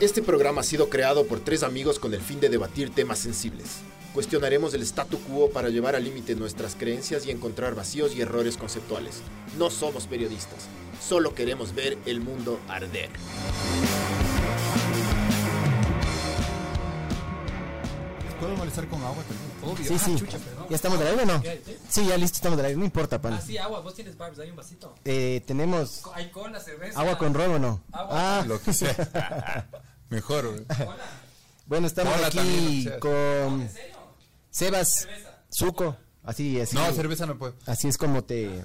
Este programa ha sido creado por tres amigos con el fin de debatir temas sensibles. Cuestionaremos el statu quo para llevar al límite nuestras creencias y encontrar vacíos y errores conceptuales. No somos periodistas, solo queremos ver el mundo arder. ¿Puedo molestar con agua también? Obvio. Sí, Ah, sí. chucha, perdón. ¿Ya estamos del aire o no? Sí, ya listo, estamos del aire. No importa, pan. Ah, sí, agua. Vos tienes barbs, hay un vasito. Eh, tenemos Hay cola, cerveza. agua con ron o no. Agua. Ah, Lo que sea. Mejor, güey. Bueno, estamos Hola, aquí con ¿En serio? Sebas. Suco. Así, así. No, cerveza no puedo. Así es como te,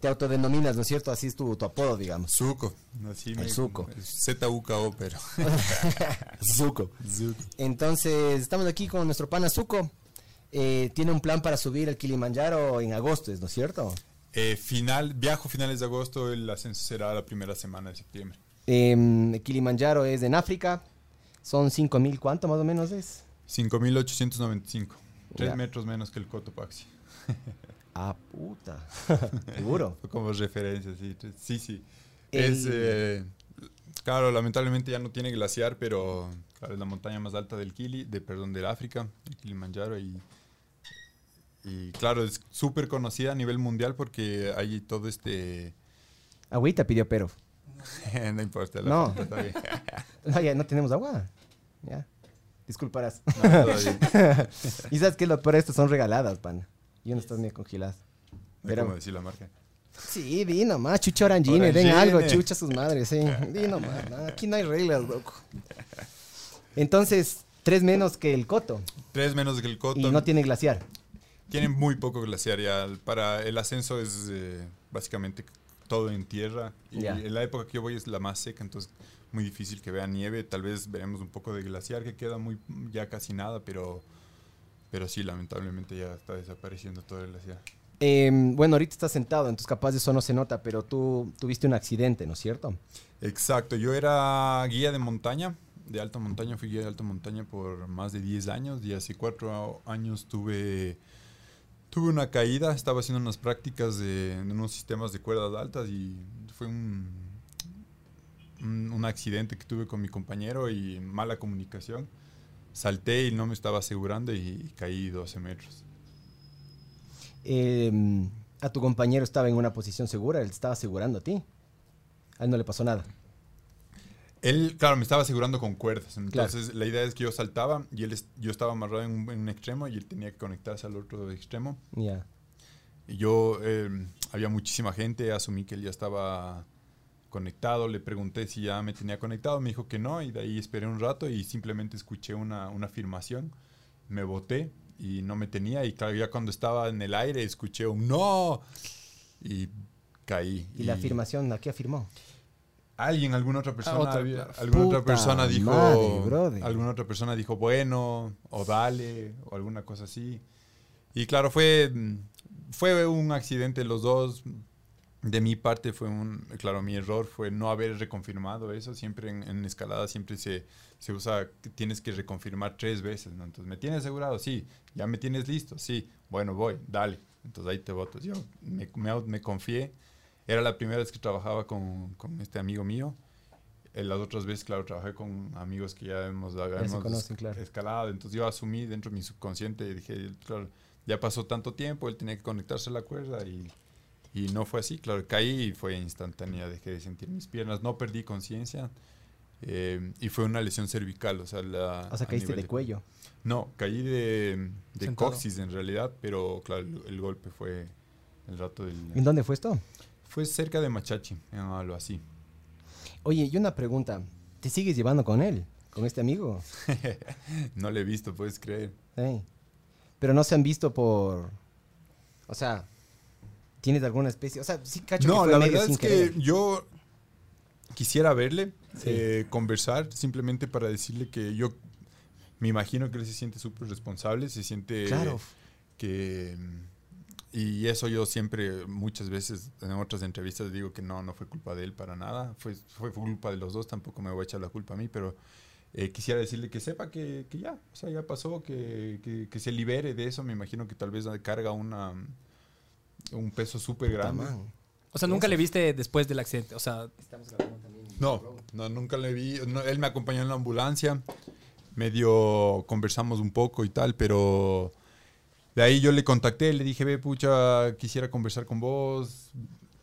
te autodenominas, ¿no es cierto? Así es tu, tu apodo, digamos. Zuko. Así El me- Zuko. Z-U-K-O, pero. Suco. Zuko. Entonces, estamos aquí con nuestro pana Suco. Eh, tiene un plan para subir el Kilimanjaro en agosto, ¿no es cierto? Eh, final, viajo finales de agosto, el ascenso será la primera semana de septiembre. El Kilimanjaro es en África. Son 5.000, ¿cuánto más o menos es? 5.895. Tres Ya. metros menos que el Cotopaxi. Ah, puta. Seguro. Como referencia, sí. Sí, sí. El- Es, eh, claro, lamentablemente ya no tiene glaciar, pero claro, es la montaña más alta del Kili, de, perdón, del África, el Kilimanjaro. Y, y claro, es súper conocida a nivel mundial porque hay todo este... Agüita pidió pero. no importa. la No. Fanta está bien. No, ya no tenemos agua. Ya. Disculparás. No, y sabes que lo peor estas son regaladas, pana. Y no estás medio congeladas. Pero- como decir la marca. Sí, di nomás, chucha orangine, den Orangine. algo, chucha sus madres, sí. Di nomás, no, aquí no hay reglas, loco. Entonces, tres menos que el coto. Tres menos que el Coto. Y no tiene glaciar. Tienen muy poco glaciar ya. Para el ascenso es eh, básicamente todo en tierra. Y en la época que yo voy es la más seca, entonces muy difícil que vea nieve. Tal vez veremos un poco de glaciar que queda muy ya casi nada, pero pero sí, lamentablemente ya está desapareciendo todo el glaciar. Em, bueno, ahorita estás sentado, entonces capaz de eso no se nota, pero tú tuviste un accidente, ¿no es cierto? Exacto, yo era guía de montaña, de alta montaña, fui guía de alta montaña por más de 10 años y hace 4 años tuve, tuve una caída, estaba haciendo unas prácticas de, en unos sistemas de cuerdas altas y fue un, un, un accidente que tuve con mi compañero y mala comunicación. Salté y no me estaba asegurando y caí 12 metros. Em, a tu compañero estaba en una posición segura, él estaba asegurando a ti. A él no le pasó nada. Él, claro, me estaba asegurando con cuerdas. Entonces, la idea es que yo saltaba y él es- yo estaba amarrado en un, en un extremo y él tenía que conectarse al otro extremo. Ya. Y yo, eh, había muchísima gente, asumí que él ya estaba conectado, le pregunté si ya me tenía conectado, me dijo que no, y de ahí esperé un rato y simplemente escuché una, una afirmación, me boté y no me tenía, y claro, ya cuando estaba en el aire escuché un no, y caí. ¿Y la afirmación a qué afirmó? Alguien, alguna otra persona, otra, alguna otra persona dijo, madre, alguna otra persona dijo bueno o dale o alguna cosa así. Y claro, fue fue un accidente los dos. De mi parte fue un, claro, mi error fue no haber reconfirmado eso. Siempre en, en escalada siempre se, se usa tienes que reconfirmar tres veces, ¿no? Entonces, ¿me tienes asegurado? Sí. ¿Ya me tienes listo? Sí. Bueno, voy, dale. Entonces ahí te voto. Yo me, me, me confié. Era la primera vez que trabajaba con, con este amigo mío. Eh, Las otras veces, claro, trabajé con amigos que ya hemos, habíamos conocen, claro. escalado. Entonces yo asumí dentro de mi subconsciente y dije, claro, ya pasó tanto tiempo, él tenía que conectarse a la cuerda y, y no fue así. Claro, caí y fue instantánea, dejé de sentir mis piernas, no perdí conciencia. eh, y fue una lesión cervical, o sea, la, O sea, caíste nivel de cuello. No, caí de, de coxis en realidad, pero claro, el, el golpe fue el rato del... ¿En dónde fue esto? Fue cerca de Machachi, algo así. Oye, y una pregunta. ¿Te sigues llevando con él? ¿Con este amigo? no le he visto, puedes creer. Pero no se han visto por... O sea, ¿tienes alguna especie? O sea, sí cacho que No, fue la medio verdad sin es que yo quisiera verle, Sí. eh, conversar, simplemente para decirle que yo me imagino que él se siente súper responsable, se siente Claro. que... Y eso yo siempre, muchas veces en otras entrevistas digo que no, no fue culpa de él para nada, fue, fue culpa de los dos, tampoco me voy a echar la culpa a mí, pero eh, quisiera decirle que sepa que, que ya, o sea, ya pasó, que, que, que se libere de eso, me imagino que tal vez carga una, un peso súper grande. O sea, nunca le viste después del accidente. O sea, Estamos grabando también. No, no, nunca le vi. no, él me acompañó en la ambulancia. Medio conversamos un poco y tal, pero de ahí yo le contacté, le dije, ve, pucha, quisiera conversar con vos.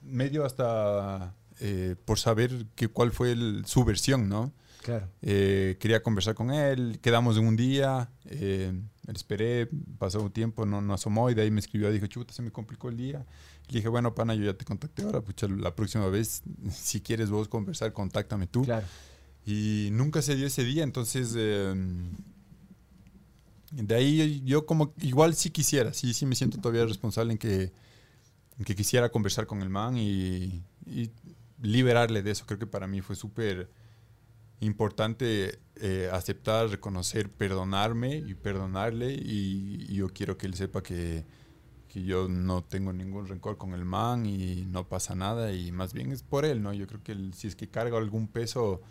Medio hasta eh, por saber que, cuál fue el- su versión, ¿no? Claro. Eh, quería conversar con él, quedamos en un día, eh, esperé, pasó un tiempo, no, no asomó y de ahí me escribió, dijo, chuta, se me complicó el día. Le dije, bueno, pana, yo ya te contacté ahora, pucha, la próxima vez, si quieres vos conversar, contáctame tú. Claro. Y nunca se dio ese día, entonces eh, de ahí yo como igual sí quisiera, sí, sí me siento todavía responsable en que, en que quisiera conversar con el man y, liberarle de eso. Creo que para mí fue súper importante eh, aceptar, reconocer, perdonarme y perdonarle y, yo quiero que él sepa que, que yo no tengo ningún rencor con el man y no pasa nada y más bien es por él, ¿no? Yo creo que si es que carga algún peso,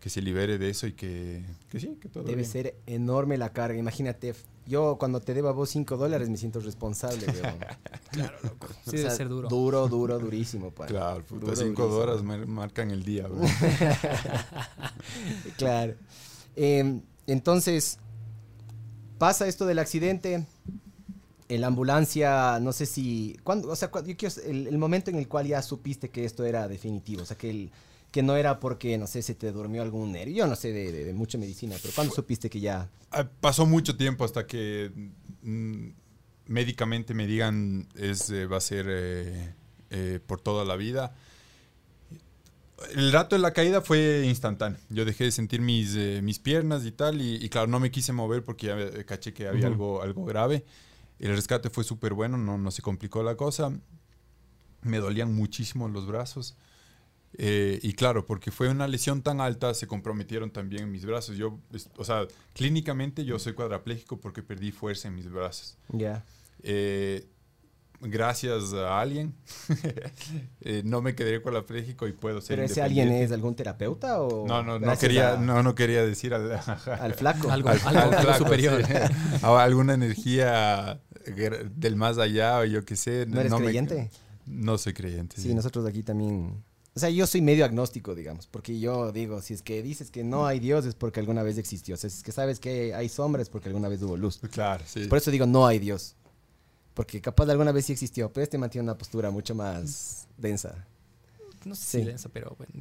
que se libere de eso y que, que sí, que todo Debe bien. ser enorme la carga. Imagínate, yo cuando te deba a vos 5 dólares me siento responsable, weón. Claro, loco. Sí, O debe ser duro. Duro, duro, durísimo, pa. Claro, puta, Duro, cinco durísimo. horas mar- marcan el día, bro. Claro. Eh, entonces, pasa esto del accidente. En la ambulancia, no sé si. ¿cuándo, o sea, cuándo- yo quiero el, el momento en el cual ya supiste que esto era definitivo. O sea, que, el- que no era porque, no sé, se te durmió algún nervio. Yo no sé de, de- de mucha medicina, pero ¿cuándo supiste que ya. Ah, Pasó mucho tiempo hasta que mm, médicamente me digan es eh, va a ser eh, eh, por toda la vida. El rato de la caída fue instantáneo. Yo dejé de sentir mis, eh, mis piernas y tal, y, y claro, no me quise mover porque ya eh, caché que había Ujú. algo, algo grave. El rescate fue súper bueno, no, no se complicó la cosa. Me dolían muchísimo los brazos. Eh, y claro, porque fue una lesión tan alta, se comprometieron también mis brazos. Yo, o sea, clínicamente yo soy cuadrapléjico porque perdí fuerza en mis brazos. Ya. Eh, gracias a alguien, eh, no me quedé cuadrapléjico y puedo ser ¿Pero ese alguien es algún terapeuta o.? No, no, no quería, a- no, no quería decir al, Al flaco. Algo- al- algo- al algo flaco, superior. sí. A alguna energía del más allá o yo qué sé. ¿No eres creyente? no soy creyente. Sí, sí. nosotros aquí también. O sea, yo soy medio agnóstico, digamos, porque yo digo, si es que dices que no hay Dios es porque alguna vez existió. O sea, si es que sabes que hay sombra es porque alguna vez hubo luz. Claro, sí. Por eso digo, no hay Dios. Porque capaz de alguna vez sí existió, pero este mantiene una postura mucho más densa. No sé Sí. si densa, pero bueno,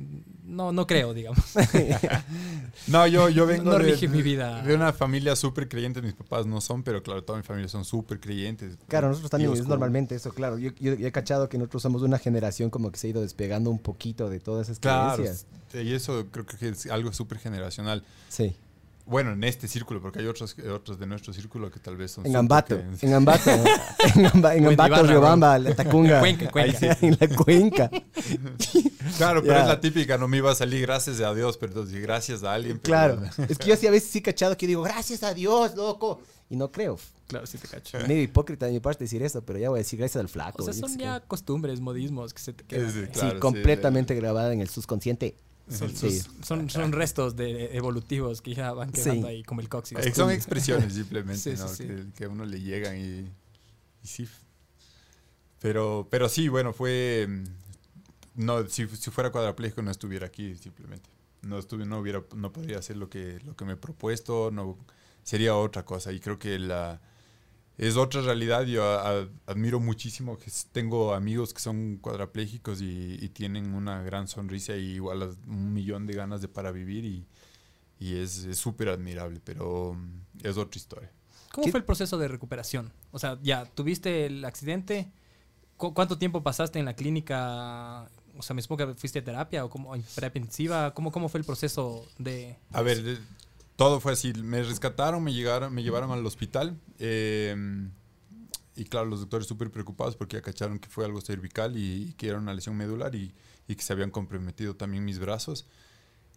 no, no creo, digamos. No, yo, yo vengo No de, rige mi vida. de una familia súper creyente. Mis papás no son, pero claro, toda mi familia son súper creyentes. Claro, nosotros también es normalmente eso, claro. Yo, yo- yo he cachado que nosotros somos una generación como que se ha ido despegando un poquito de todas esas Claro, creencias. y eso creo que es algo súper generacional. Sí. Bueno, en este círculo, porque hay otros, otros de nuestro círculo que tal vez son En Ambato, en Ambato, en, Amba- Ambato, Riobamba, la Tacunga. Cuenca, en Cuenca. en la cuenca. Claro, pero es la típica, no me iba a salir gracias a Dios, pero entonces gracias a alguien. pero- Claro. Es que yo sí a veces sí cachado que digo, gracias a Dios, loco. Y no creo. Claro, sí te cacho. Medio hipócrita de mi parte decir eso, pero ya voy a decir gracias al flaco. O sea, son ya costumbres, modismos que se te quedan. Claro, sí, sí, completamente grabada en el subconsciente. Son, Sí. sus- son, son restos de evolutivos que ya van quedando Sí. ahí como el coxis. Eh, Son expresiones simplemente, Sí, ¿no? sí. Que, que a uno le llegan y, y sí. Pero, pero sí, bueno, fue... mm, No, si, si fuera cuadrapléjico no estuviera aquí simplemente. No estuve, no hubiera, no podría hacer lo que, lo que me he propuesto, no, sería otra cosa. Y creo que la, es otra realidad. Yo a- a- admiro muchísimo que tengo amigos que son cuadraplégicos y, y tienen una gran sonrisa y igual a- un millón de ganas de para vivir y, y es súper admirable, pero mm, es otra historia. ¿Cómo ¿Qué- fue el proceso de recuperación? O sea, ya tuviste el accidente. ¿Cu- ¿Cuánto tiempo pasaste en la clínica? O sea, me supongo que fuiste a terapia o como terapia intensiva. ¿Cómo, ¿Cómo fue el proceso de...? A ver, todo fue así. Me rescataron, me, llegaron, me llevaron al hospital. eh, y claro, los doctores súper preocupados porque ya cacharon que fue algo cervical y, y que era una lesión medular y, y que se habían comprometido también mis brazos.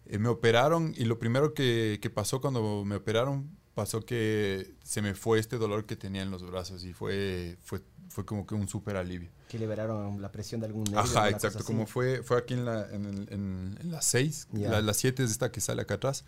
Eh, me operaron y lo primero que, que pasó cuando me operaron pasó que se me fue este dolor que tenía en los brazos y fue, fue, fue como que un súper alivio. Que liberaron la presión de algún nervio. Ajá, exacto. Como fue, fue aquí en, la, en, el- en- en las 6, Ya. la, las 7 es esta que sale acá atrás.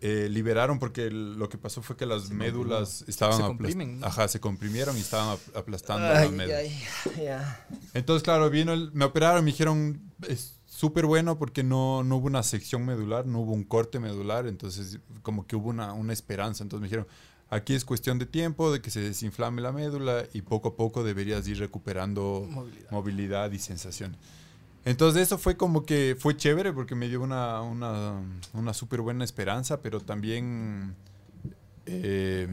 Eh, liberaron porque el- lo que pasó fue que las médulas estaban Se aplas- comprimen, ¿no? Ajá, se comprimieron y estaban ap- aplastando Ay, las médulas. ay, ya. Entonces, claro, vino el- me operaron, me dijeron, es súper bueno porque no, no hubo una sección medular, no hubo un corte medular, entonces como que hubo una, una esperanza. Entonces me dijeron, aquí es cuestión de tiempo, de que se desinflame la médula y poco a poco deberías ir recuperando Movilidad. movilidad, y sensación. Entonces eso fue como que fue chévere porque me dio una, una, una súper buena esperanza, pero también eh,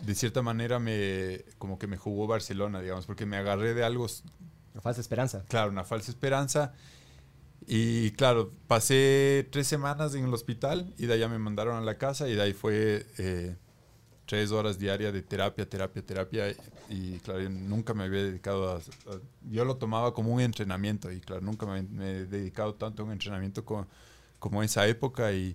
de cierta manera me como que me jugó Barcelona, digamos, porque me agarré de algo Una falsa esperanza. claro, una falsa esperanza. Y claro, pasé tres semanas en el hospital y de allá me mandaron a la casa y de ahí fue eh, tres horas diarias de terapia, terapia, terapia. Y claro, yo nunca me había dedicado a, a- Yo lo tomaba como un entrenamiento y claro, nunca me, me he dedicado tanto a un entrenamiento co- como esa época. Y,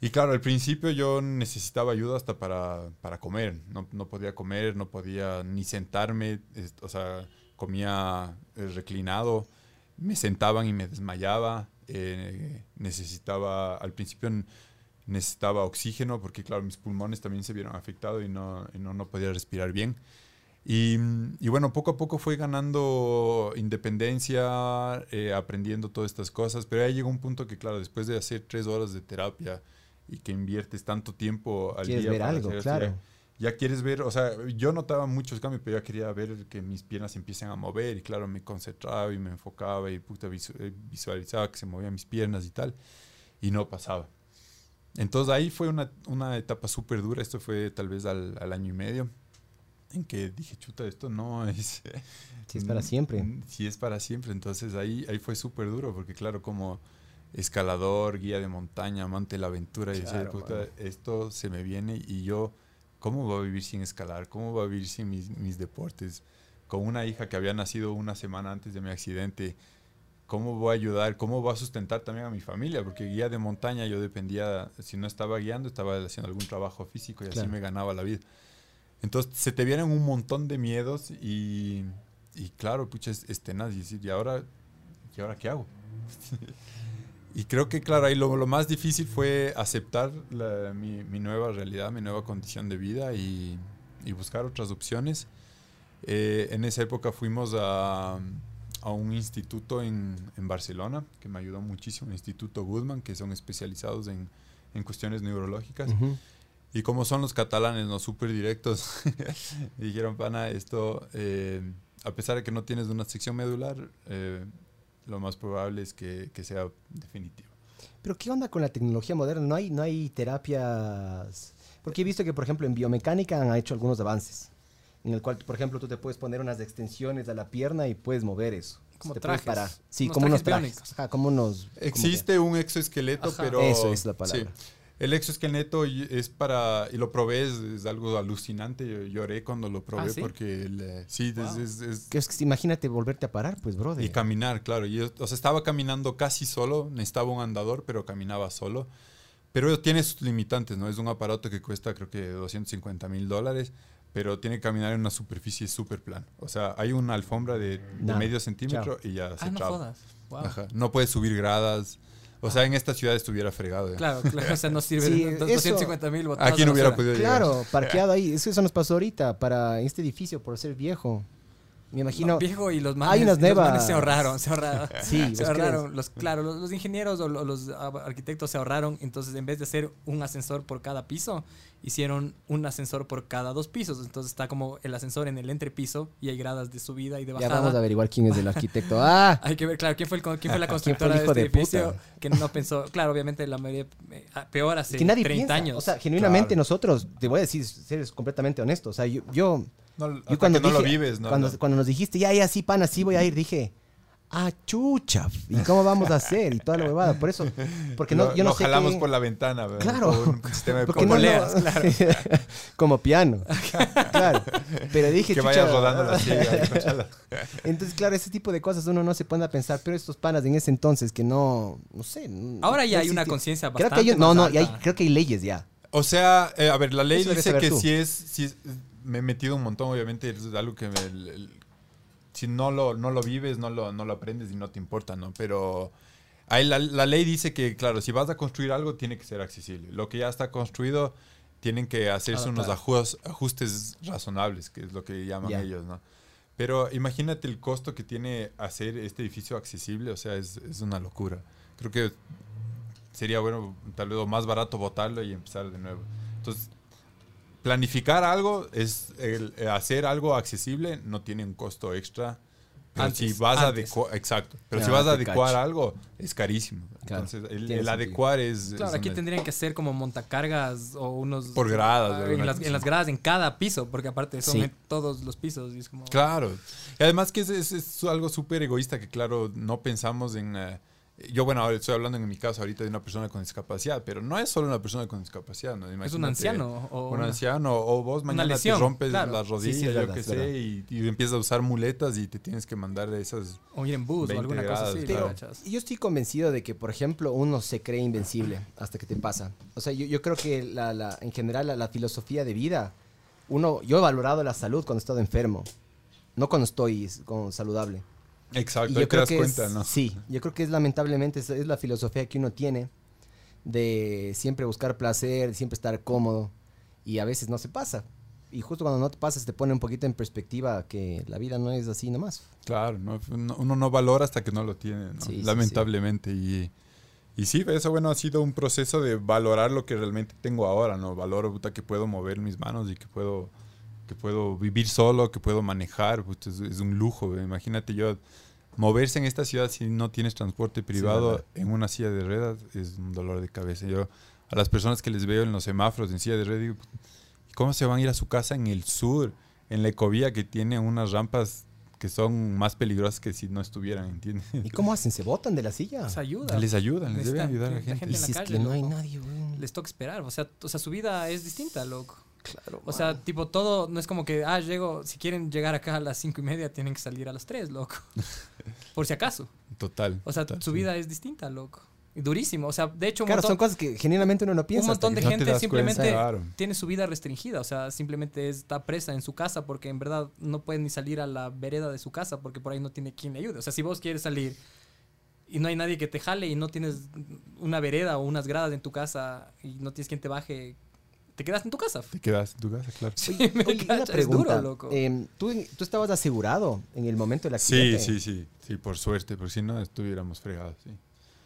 y claro, al principio yo necesitaba ayuda hasta para, para comer. No, no podía comer, no podía ni sentarme. es- O sea, comía eh, reclinado. Me sentaban y me desmayaba. eh, necesitaba, al principio n- necesitaba oxígeno porque, claro, mis pulmones también se vieron afectados y no, y no, no podía respirar bien. Y, y bueno, poco a poco fue ganando independencia, eh, aprendiendo todas estas cosas, pero ahí llegó un punto que, claro, después de hacer tres horas de terapia y que inviertes tanto tiempo al Quieres día ver para algo, hacer claro. ya- ya quieres ver, o sea, yo notaba muchos cambios, pero ya quería ver que mis piernas se empiecen a mover y claro, me concentraba y me enfocaba y puta, eh, visualizaba que se movían mis piernas y tal, y no pasaba. Entonces ahí fue una, una etapa súper dura, esto fue tal vez al, al año y medio, en que dije, chuta, esto no es... Si es para siempre. Mm, Sí, es para siempre. Entonces ahí, ahí fue súper duro, porque claro, como escalador, guía de montaña, amante de la aventura, y decía, Claro, puta, esto se me viene y yo, ¿cómo voy a vivir sin escalar? ¿Cómo voy a vivir sin mis, mis deportes? Con una hija que había nacido una semana antes de mi accidente, ¿cómo voy a ayudar? ¿Cómo voy a sustentar también a mi familia? Porque guía de montaña yo dependía, si no estaba guiando, estaba haciendo algún trabajo físico y así Claro. me ganaba la vida. Entonces se te vienen un montón de miedos y, y claro, pucha, es, es tenaz y decir, ¿y ahora, ¿y ahora qué hago? y creo que, claro, ahí lo, lo más difícil fue aceptar la- mi, mi nueva realidad, mi nueva condición de vida y, y buscar otras opciones. Eh, en esa época fuimos a, a un instituto en, en Barcelona que me ayudó muchísimo, el Instituto Guzmán, que son especializados en, en cuestiones neurológicas. Y como son los catalanes, no súper directos, dijeron, pana, esto, eh, a pesar de que no tienes una sección medular, eh, lo más probable es que, que sea definitivo. Pero ¿qué onda con la tecnología moderna? No hay, no hay terapias. Porque he visto que, por ejemplo, en biomecánica han hecho algunos avances. En el cual, por ejemplo, tú te puedes poner unas extensiones a la pierna y puedes mover eso. Como Te puedes trajes, Sí, unos como unos trajes trajes. biónicos. Ajá, como unos. como Existe un exoesqueleto, Ajá. pero... Eso es la palabra. sí. el exoesqueleto es para... Y lo probé, es, es algo alucinante. Yo lloré cuando lo probé ¿Ah, sí? porque... el, eh, sí, es- Wow. es- es, es imagínate volverte a parar, pues, brother. Y caminar, claro. Yo, o sea, estaba caminando casi solo, necesitaba un andador, pero caminaba solo. Pero tiene sus limitantes, ¿no? Es un aparato que cuesta creo que 250 mil dólares, pero tiene que caminar en una superficie súper plana. O sea, hay una alfombra de, medio centímetro y ya se Ah, no jodas. Wow. Ajá. No puedes subir gradas. O sea, en esta ciudad estuviera fregado. ya. Claro, claro, o sea, no sirve. Sí, dos- eso- 250 mil botadas Aquí a no hubiera podido llegar. Claro, parqueado ahí. Eso, eso nos pasó ahorita para este edificio, por ser viejo. Me imagino. No, viejo y los manes, Hay unas los manes se ahorraron, se ahorraron. Sí, se ¿vos ahorraron. Los, claro, los, los ingenieros o lo- los, arquitectos se ahorraron. Entonces, en vez de hacer un ascensor por cada piso, hicieron un ascensor por cada dos pisos. Entonces, está como el ascensor en el entrepiso y hay gradas de subida y de Ya bajada. vamos a averiguar quién es el arquitecto. ¡Ah! Hay que ver, claro, quién fue, el, quién fue la ¿Quién fue constructora hijo de de este edificio puta? que no pensó. Claro, obviamente la mayoría eh, peor hace que nadie 30 piensa. años. O sea, genuinamente Claro. nosotros, te voy a decir, ser completamente honesto. O sea, yo, yo, No, yo cuando que no lo vives, ¿no? cuando, No. cuando nos dijiste, ya, ya, sí, pana, sí voy a ir, dije, ah, chucha, ¿y cómo vamos a hacer? Y toda la huevada. Por eso, porque no, yo no lo sé jalamos por la ventana, ¿verdad? Claro. Por un sistema de porque como no, no- leas, claro. como piano. claro. Pero dije, que vayas rodando la ciega. Entonces, claro, ese tipo de cosas uno no se pone a pensar, pero estos panas en ese entonces que no, no sé. Ahora ya hay una conciencia Creo bastante que hay, no, no, y hay- alta. creo que hay leyes ya. O sea, eh, a ver, la ley Eso dice que tú. si es, si es- me he metido un montón, obviamente, es algo que me- el- el- si no lo, no lo vives, no lo, no lo aprendes y no te importa, ¿no? Pero ahí la, la ley dice que, claro, si vas a construir algo, tiene que ser accesible. Lo que ya está construido, tienen que hacerse unos Adaptar. ajus- ajustes razonables, que es lo que llaman Ya. ellos, ¿no? Pero imagínate el costo que tiene hacer este edificio accesible, o sea, es, es una locura. Creo que sería bueno, tal vez más barato botarlo y empezar de nuevo. Entonces, planificar algo es el, eh, hacer algo accesible, no tiene un costo extra. Pero Antes, si vas a antes. exacto, pero si vas a adecuar cacho. algo, es carísimo. Claro, Entonces, el, adecuar es... Claro, es aquí tendrían que ser como montacargas o unos... Por gradas, ah, En las, en las gradas, en cada piso, porque aparte son Sí. en todos los pisos. Y es como... Claro. Y además que es, es- es algo súper egoísta que, claro, no pensamos en... eh, yo, bueno, ahora estoy hablando en mi caso ahorita de una persona con discapacidad, pero no es solo una persona con discapacidad, ¿no? Es un Imagínate anciano. O Un una- anciano, o vos mañana lesión, te rompes claro. las Sí, sí, rodillas, verdad, yo qué sé, y, y empiezas a usar muletas y te tienes que mandar de esas... o ir en bus o 20 alguna cosa así. claro. Yo estoy convencido de que, por ejemplo, uno se cree invencible hasta que te pasa. O sea, yo, yo creo que la, la- en general la, la filosofía de vida, uno, yo he valorado la salud cuando he estado enfermo, no cuando estoy como saludable. Exacto, Y yo te creo das que cuenta, es, ¿no? sí, yo creo que es lamentablemente es, es la filosofía que uno tiene de siempre buscar placer, siempre estar cómodo y a veces no se pasa. Y justo cuando no te pasas te pone un poquito en perspectiva que la vida no es así nomás. Claro, no- no- uno no valora hasta que no lo tiene, ¿no? Sí, sí, lamentablemente. Y, y sí, eso bueno, ha sido un proceso de valorar lo que realmente tengo ahora, ¿no? Valoro puta, que puedo mover mis manos y que puedo, que puedo vivir solo, que puedo manejar, puta, es, es un lujo. Imagínate yo, moverse en esta ciudad si no tienes transporte privado en una silla de ruedas es un dolor de cabeza. Yo a las personas que les veo en los semáforos en silla de ruedas digo, ¿cómo se van a ir a su casa en el sur, en la ecovía que tiene unas rampas que son más peligrosas que si no estuvieran, ¿entiendes? ¿Y cómo hacen? ¿Se botan de la silla? Les ayuda. Les ayudan, les deben Necesitan ayudar a la la gente. en la si es calle, que no hay loco. nadie, güey. Les toca esperar. O sea, o sea, su vida es distinta, loco. Claro. O sea, tipo, todo no es como que, ah, llego, si quieren llegar acá a las cinco y media, tienen que salir a las tres, loco. Por si acaso. Total. O sea, total, su sí. vida es distinta, loco. Durísimo. O sea, de hecho, un Claro, son montón, cosas que genuinamente uno no piensa. un montón de No gente simplemente claro. tiene su vida restringida. O sea, simplemente está presa en su casa porque en verdad no puede ni salir a la vereda de su casa porque por ahí no tiene quien le ayude. O sea, si vos quieres salir y no hay nadie que te jale y no tienes una vereda o unas gradas en tu casa y no tienes quien te baje, te quedas en tu casa. Te quedas en tu casa, claro. Sí, me Oye, una pregunta. duro, loco. em, ¿tú, ¿Tú estabas asegurado en el momento del Sí, accidente? sí, sí, sí, por suerte, porque si no estuviéramos fregados, sí.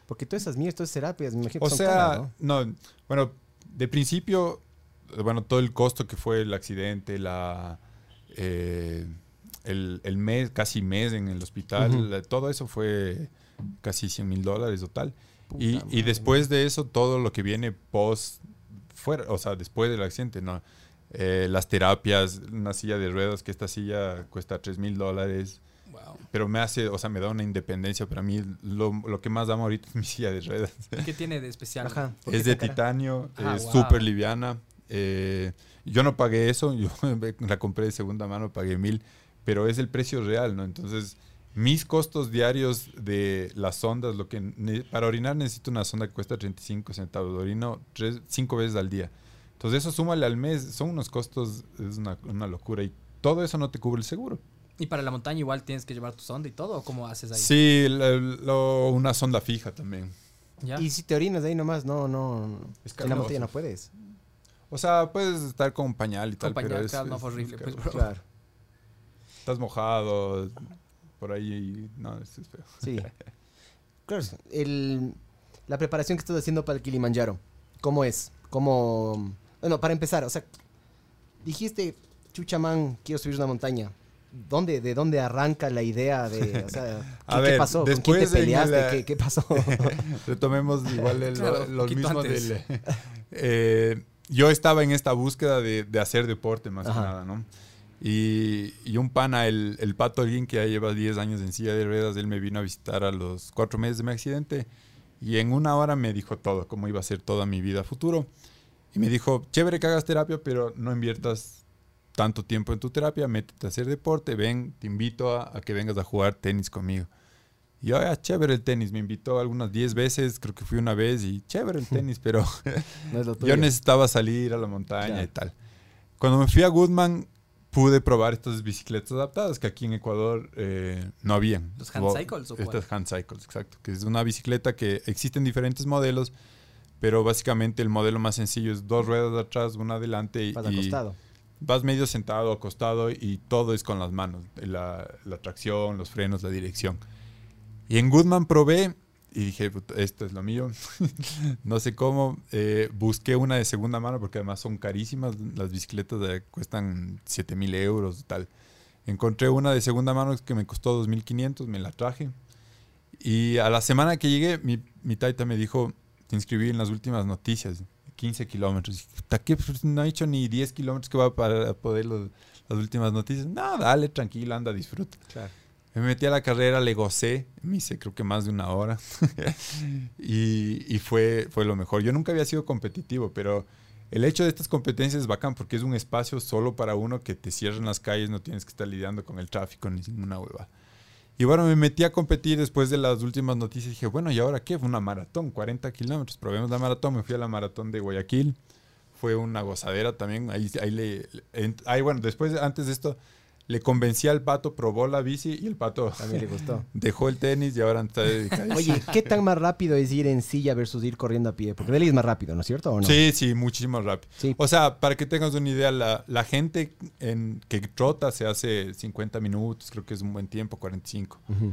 Porque todas esas mierdas, todas esas terapias, me imagino que O son sea, caras, ¿no? ¿no? bueno, de principio, bueno, todo el costo que fue el accidente, la eh, el, el mes, casi mes en el hospital, todo eso fue casi 100 mil dólares total. Y, y después de eso, todo lo que viene post, fuera, o sea, después del accidente, ¿no? Eh, las terapias, una silla de ruedas, que esta silla cuesta 3 mil dólares, Wow. pero me hace, o sea, me da una independencia. Para mí, lo, lo que más amo ahorita es mi silla de ruedas. ¿Y ¿Qué tiene de especial? Ajá. ¿por qué Es de cara? titanio, Ah, es wow. súper liviana. eh, yo no pagué eso, yo la compré de segunda mano, pagué mil, pero es el precio real, ¿no? Entonces, mis costos diarios de las sondas, lo que para orinar necesito una sonda que cuesta 35 centavos, orino tres, cinco veces al día. Entonces, eso súmale al mes, son unos costos, es una, una locura y todo eso no te cubre el seguro. Y para la montaña igual tienes que llevar tu sonda y todo, ¿o cómo haces ahí? Sí, lo- una sonda fija también. ¿Ya? Y si te orinas de ahí nomás, no, no. Es en la montaña no puedes. O sea, puedes estar con pañal y tal, Con pero pañal, es, claro, no es- horrible, es pues. Claro, Estás mojado, por ahí, no, es, es feo. sí. Claro, el, la preparación que estás haciendo para el Kilimanjaro, ¿cómo es? ¿Cómo...? Bueno, para empezar, o sea, dijiste, chuchamán, quiero subir una montaña. ¿Dónde, ¿De dónde arranca la idea de, o sea, A ¿qué, qué ver, pasó? ¿Con quién te peleaste? el- ¿Qué, qué pasó? Retomemos igual el- Claro, lo, poquito mismo antes. del... eh, yo estaba en esta búsqueda de, de hacer deporte más Ajá. que nada, ¿no? Y, y un pana, el, el Pato Holguín, que ya lleva 10 años en silla de ruedas, él me vino a visitar a los cuatro meses de mi accidente y en una hora me dijo todo, cómo iba a ser toda mi vida futuro. Y me dijo, chévere que hagas terapia, pero no inviertas tanto tiempo en tu terapia, métete a hacer deporte, ven, te invito a, a que vengas a jugar tenis conmigo. Y yo, ah, chévere el tenis, me invitó algunas 10 veces, creo que fui una vez y chévere el tenis, pero No yo necesitaba salir a la montaña Claro. y tal. Cuando me fui a Goodman, pude probar estas bicicletas adaptadas que aquí en Ecuador eh, no habían. ¿Los hand cycles o cuál? Estas hand cycles, exacto. Que es una bicicleta que existen diferentes modelos, pero básicamente el modelo más sencillo es dos ruedas atrás, una adelante y, Vas acostado. vas medio sentado, acostado y todo es con las manos. La, la tracción, los frenos, la dirección. Y en Goodman probé y dije, "Puta, esto es lo mío. no sé cómo. eh, busqué una de segunda mano porque además son carísimas. Las bicicletas de- cuestan 7 mil euros y tal. Encontré una de segunda mano que me costó 2.500, me la traje. Y a la semana que llegué, mi, mi taita me dijo, te inscribí en las últimas noticias, 15 kilómetros. Y, "Puta, ¿qué? Pues no he hecho ni 10 kilómetros que va para poder los- las últimas noticias. No, dale, tranquilo, anda, disfruta. Claro. Me metí a la carrera, le gocé, me hice creo que más de una hora y, fue, fue lo mejor. Yo nunca había sido competitivo, pero el hecho de estas competencias es bacán porque es un espacio solo para uno que te cierran las calles, no tienes que estar lidiando con el tráfico ni ninguna hueva. Y bueno, me metí a competir después de las últimas noticias. Dije, bueno, ¿y ahora qué? Fue una maratón, 40 kilómetros. Probemos la maratón. Me fui a la maratón de Guayaquil. Fue una gozadera también. Ahí, le, ahí, bueno, después, antes de esto, le convencí al pato, probó la bici y el pato También le gustó. dejó el tenis y ahora está dedicado. Oye, ¿qué tan más rápido es ir en silla versus ir corriendo a pie? Porque Rally es más rápido, ¿no es cierto? ¿O no? Sí, sí, muchísimo más rápido. Sí. O sea, para que tengas una idea, la, la gente en, que trota se hace 50 minutos, creo que es un buen tiempo, 45. Ujú.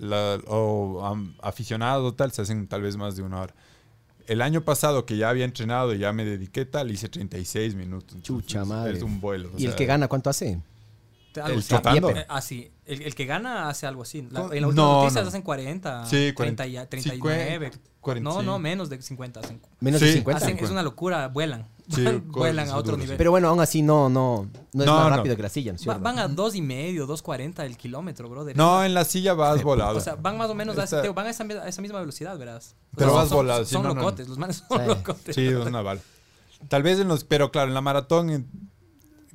La- o am, aficionados tal, se hacen tal vez más de una hora. El año pasado que ya había entrenado y ya me dediqué tal, hice 36 minutos. Entonces, Chucha madre. Es un vuelo. o ¿Y el que gana cuánto hace? Algo El así. trotando. Eh, Ah, sí. El, el que gana hace algo así. La- en la última No, noticia no. hacen 40, Sí, 30 40, y- 39. 40, no, sí. no, menos de 50 hacen. Menos Sí. de 50. Hacen- es una locura, vuelan. Sí, vuelan a otro nivel. Pero bueno, aún así no, no, no es No, más no. rápido que la silla, ¿no es Va- cierto? van a dos y medio, 2.40 el kilómetro, brother. No, en la silla vas volado. O sea, van más o menos a, ese- Esta- te- van a esa, a esa misma velocidad, verás. O Pero sea, vas son, volado, sí, Son no, no, no. locotes, los manes son Sí. locotes. Sí, es una bala. Tal vez en los, pero claro, en la maratón,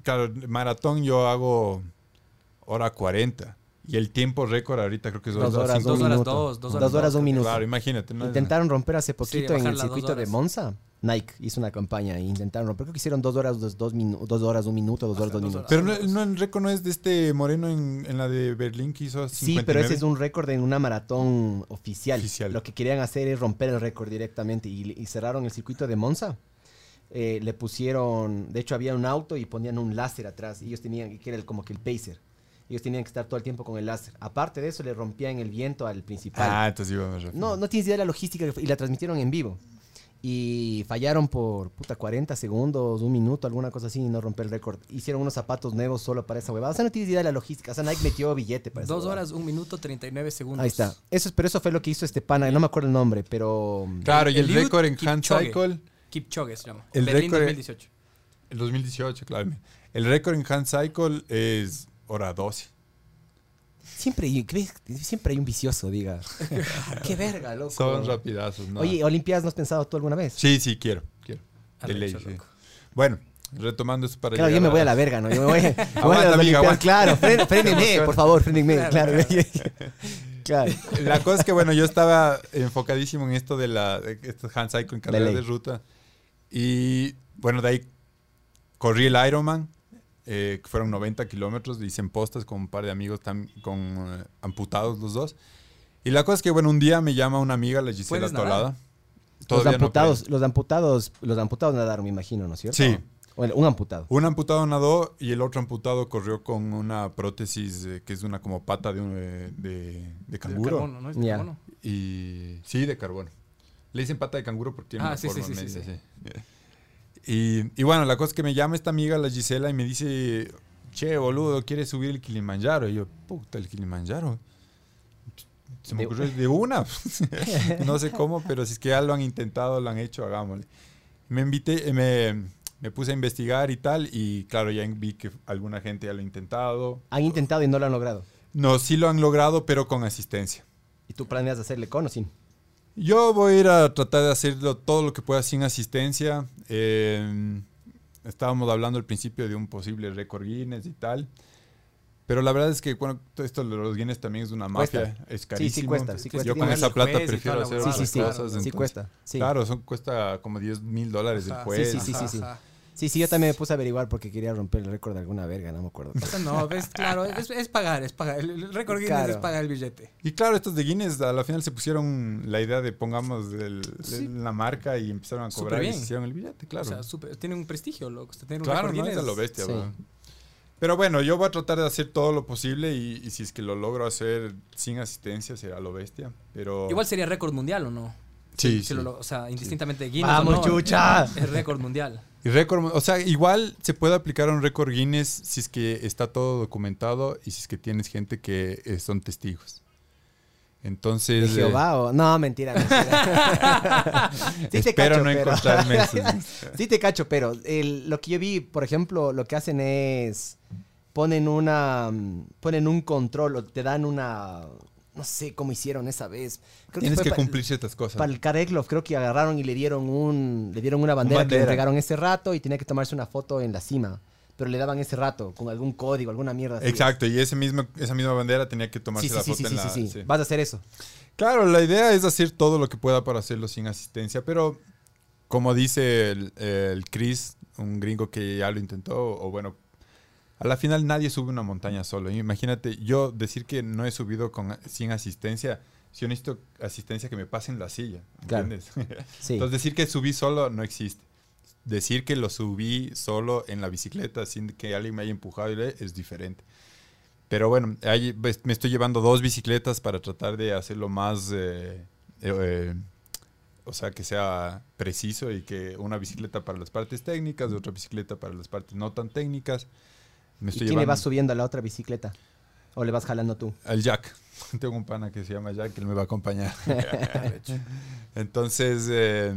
claro, en maratón yo hago hora 40 y el tiempo récord ahorita creo que es Dos dos horas, dos un horas, dos, dos horas, Dos horas, dos, un minuto. Claro, imagínate. ¿no? Intentaron romper hace poquito en el circuito de. Monza. Nike hizo una campaña e intentaron romper. Creo que hicieron dos horas, dos, dos, minu- dos horas, un minuto, dos horas, dos dos minutos. Pero no, no, el récord no es de este Moreno en, en la de Berlín que hizo 59. Sí, pero ese es un récord en una maratón oficial. Oficial. Lo que querían hacer es romper el récord directamente y, y cerraron el circuito de Monza. Eh, le pusieron, de hecho había un auto y ponían un láser atrás. Y ellos tenían, que era el- como que el pacer. Ellos tenían que estar todo el tiempo con el láser. Aparte de eso, le rompían el viento al principal. Ah, entonces iba rápido. No, no tienes idea de la logística que fue- y la transmitieron en vivo. Y fallaron por puta 40 segundos, un minuto, alguna cosa así y no romper el récord. Hicieron unos zapatos nuevos solo para esa huevada. O sea, no tienes idea de la logística. O sea, Nike metió billete para esa Dos horas, un minuto, 39 segundos. Ahí está. Eso, es- pero eso fue lo que hizo este pana. No me acuerdo el nombre, pero. Claro, y el récord en hand cycle, Kipchoge se llama. El Berlín récord- 2018. el 2018, claro. El récord en hand cycle es hora 12. Siempre hay, siempre hay un vicioso, diga. Qué verga, loco. Son rapidazos, ¿no? Oye, ¿Olimpiadas no has pensado tú alguna vez? Sí, sí, quiero, quiero. De Arrecho, ley, sí. loco. Bueno, retomando eso para Claro, yo me voy a la verga, ¿no? Yo me voy, a las Aguanta, amiga. Claro, fren- frénenme, por favor, frénenme. Claro, Claro, claro. La cosa es que, bueno, yo estaba enfocadísimo en esto de la de este hand cycle en carrera ley. de ruta. Y, bueno, de ahí corrí el Ironman, eh, que fueron 90 kilómetros, hice en postas con un par de amigos tam- con eh, amputados los dos. Y la cosa es que, bueno, un día me llama una amiga, la Gisela. Tolada. Los Todavía no amputados, los amputados, los amputados nadaron, me imagino, ¿no es cierto? Sí. Bueno, un amputado. Un amputado nadó y el otro amputado corrió con una prótesis eh, que es una como pata de, un, eh, de, de De canguro. carbono, ¿no? Es de carbono. Y sí, de carbono. Le dicen pata de canguro porque tiene Ah, una sí, sí, forma sí, sí, media, sí. Y, y bueno, la cosa es que me llama esta amiga, la Gisela, y me dice, che, boludo, ¿quieres subir el Kilimanjaro? Y yo, puta, el Kilimanjaro. Se me De- ocurrió de una. no sé cómo, pero si es que ya lo han intentado, lo han hecho, hagámosle. Me invité, eh, me, me puse a investigar y tal, y claro, ya vi que alguna gente ya lo ha intentado. Han intentado y no lo han logrado. No, sí lo han logrado, pero con asistencia. ¿Y tú planeas hacerle con o sin? Yo voy a ir a tratar de hacerlo todo lo que pueda sin asistencia. Eh, estábamos hablando al principio de un posible récord Guinness y tal. Pero la verdad es que bueno, todo esto de los Guinness también es una mafia. Cuesta. Es carísimo. sí cuesta, sí cuesta. Yo con esa plata prefiero hacer Sí, sí, cosas. Sí entonces- cuesta. Sí. Claro, son, cuesta como 10 mil dólares el juez. Sí, sí, sí, sí. Sí, sí, yo también me puse a averiguar porque quería romper el récord de alguna verga, no me acuerdo. O sea, no, ves, claro, es, es pagar, es pagar. El, récord Guinness Claro. es pagar el billete. Y claro, estos de Guinness a la final se pusieron la idea de pongamos el- Sí. la marca y empezaron a cobrar y bien. hicieron el billete, claro. O sea, súper- tiene un prestigio, loco. Usted tiene un claro, récord no es Guinness. lo bestia, Sí. Pero bueno, yo voy a tratar de hacer todo lo posible y, y si es que lo logro hacer sin asistencia será lo bestia. Pero Igual sería récord mundial, ¿o no? Sí, lo o sea, indistintamente de Guinness. ¡Vamos, o no, chucha! Es récord mundial. Y récord, o sea, igual se puede aplicar a un récord Guinness si es que está todo documentado y si es que tienes gente que eh, son testigos. ¿De Entonces, eh, Jehová o...? No, mentira, mentira. sí te espero cacho, no pero... encontrarme esos. sí te cacho, pero el- lo que yo vi, por ejemplo, lo que hacen es... Ponen una... mm, Ponen un control o te dan una... No sé cómo hicieron esa vez. Creo Tienes que cumplir ciertas cosas. Para el Kareklov creo que agarraron y le dieron un le dieron una bandera, que le entregaron ese rato y tenía que tomarse una foto en la cima. Pero le daban ese rato con algún código, alguna mierda así. Exacto, y ese mismo, esa misma bandera tenía que tomarse Sí, sí, la foto sí, en la... sí, sí. sí. Vas a hacer eso. Claro, la idea es hacer todo lo que pueda para hacerlo sin asistencia, pero como dice el, el Chris, un gringo que ya lo intentó, o bueno, a la final nadie sube una montaña solo. Imagínate, yo decir que no he subido con, sin asistencia, si yo necesito asistencia que me pasen la silla, Claro. ¿entiendes? Sí. Entonces decir que subí solo no existe. Decir que lo subí solo en la bicicleta sin que alguien me haya empujado es diferente. Pero bueno, ahí, pues, me estoy llevando dos bicicletas para tratar de hacerlo más, eh, eh, o sea, que sea preciso y que una bicicleta para las partes técnicas otra bicicleta para las partes no tan técnicas. Me ¿Y estoy quién le vas subiendo a la otra bicicleta? ¿O le vas jalando tú? al Jack. Tengo un pana que se llama Jack, él me va a acompañar. Entonces, eh,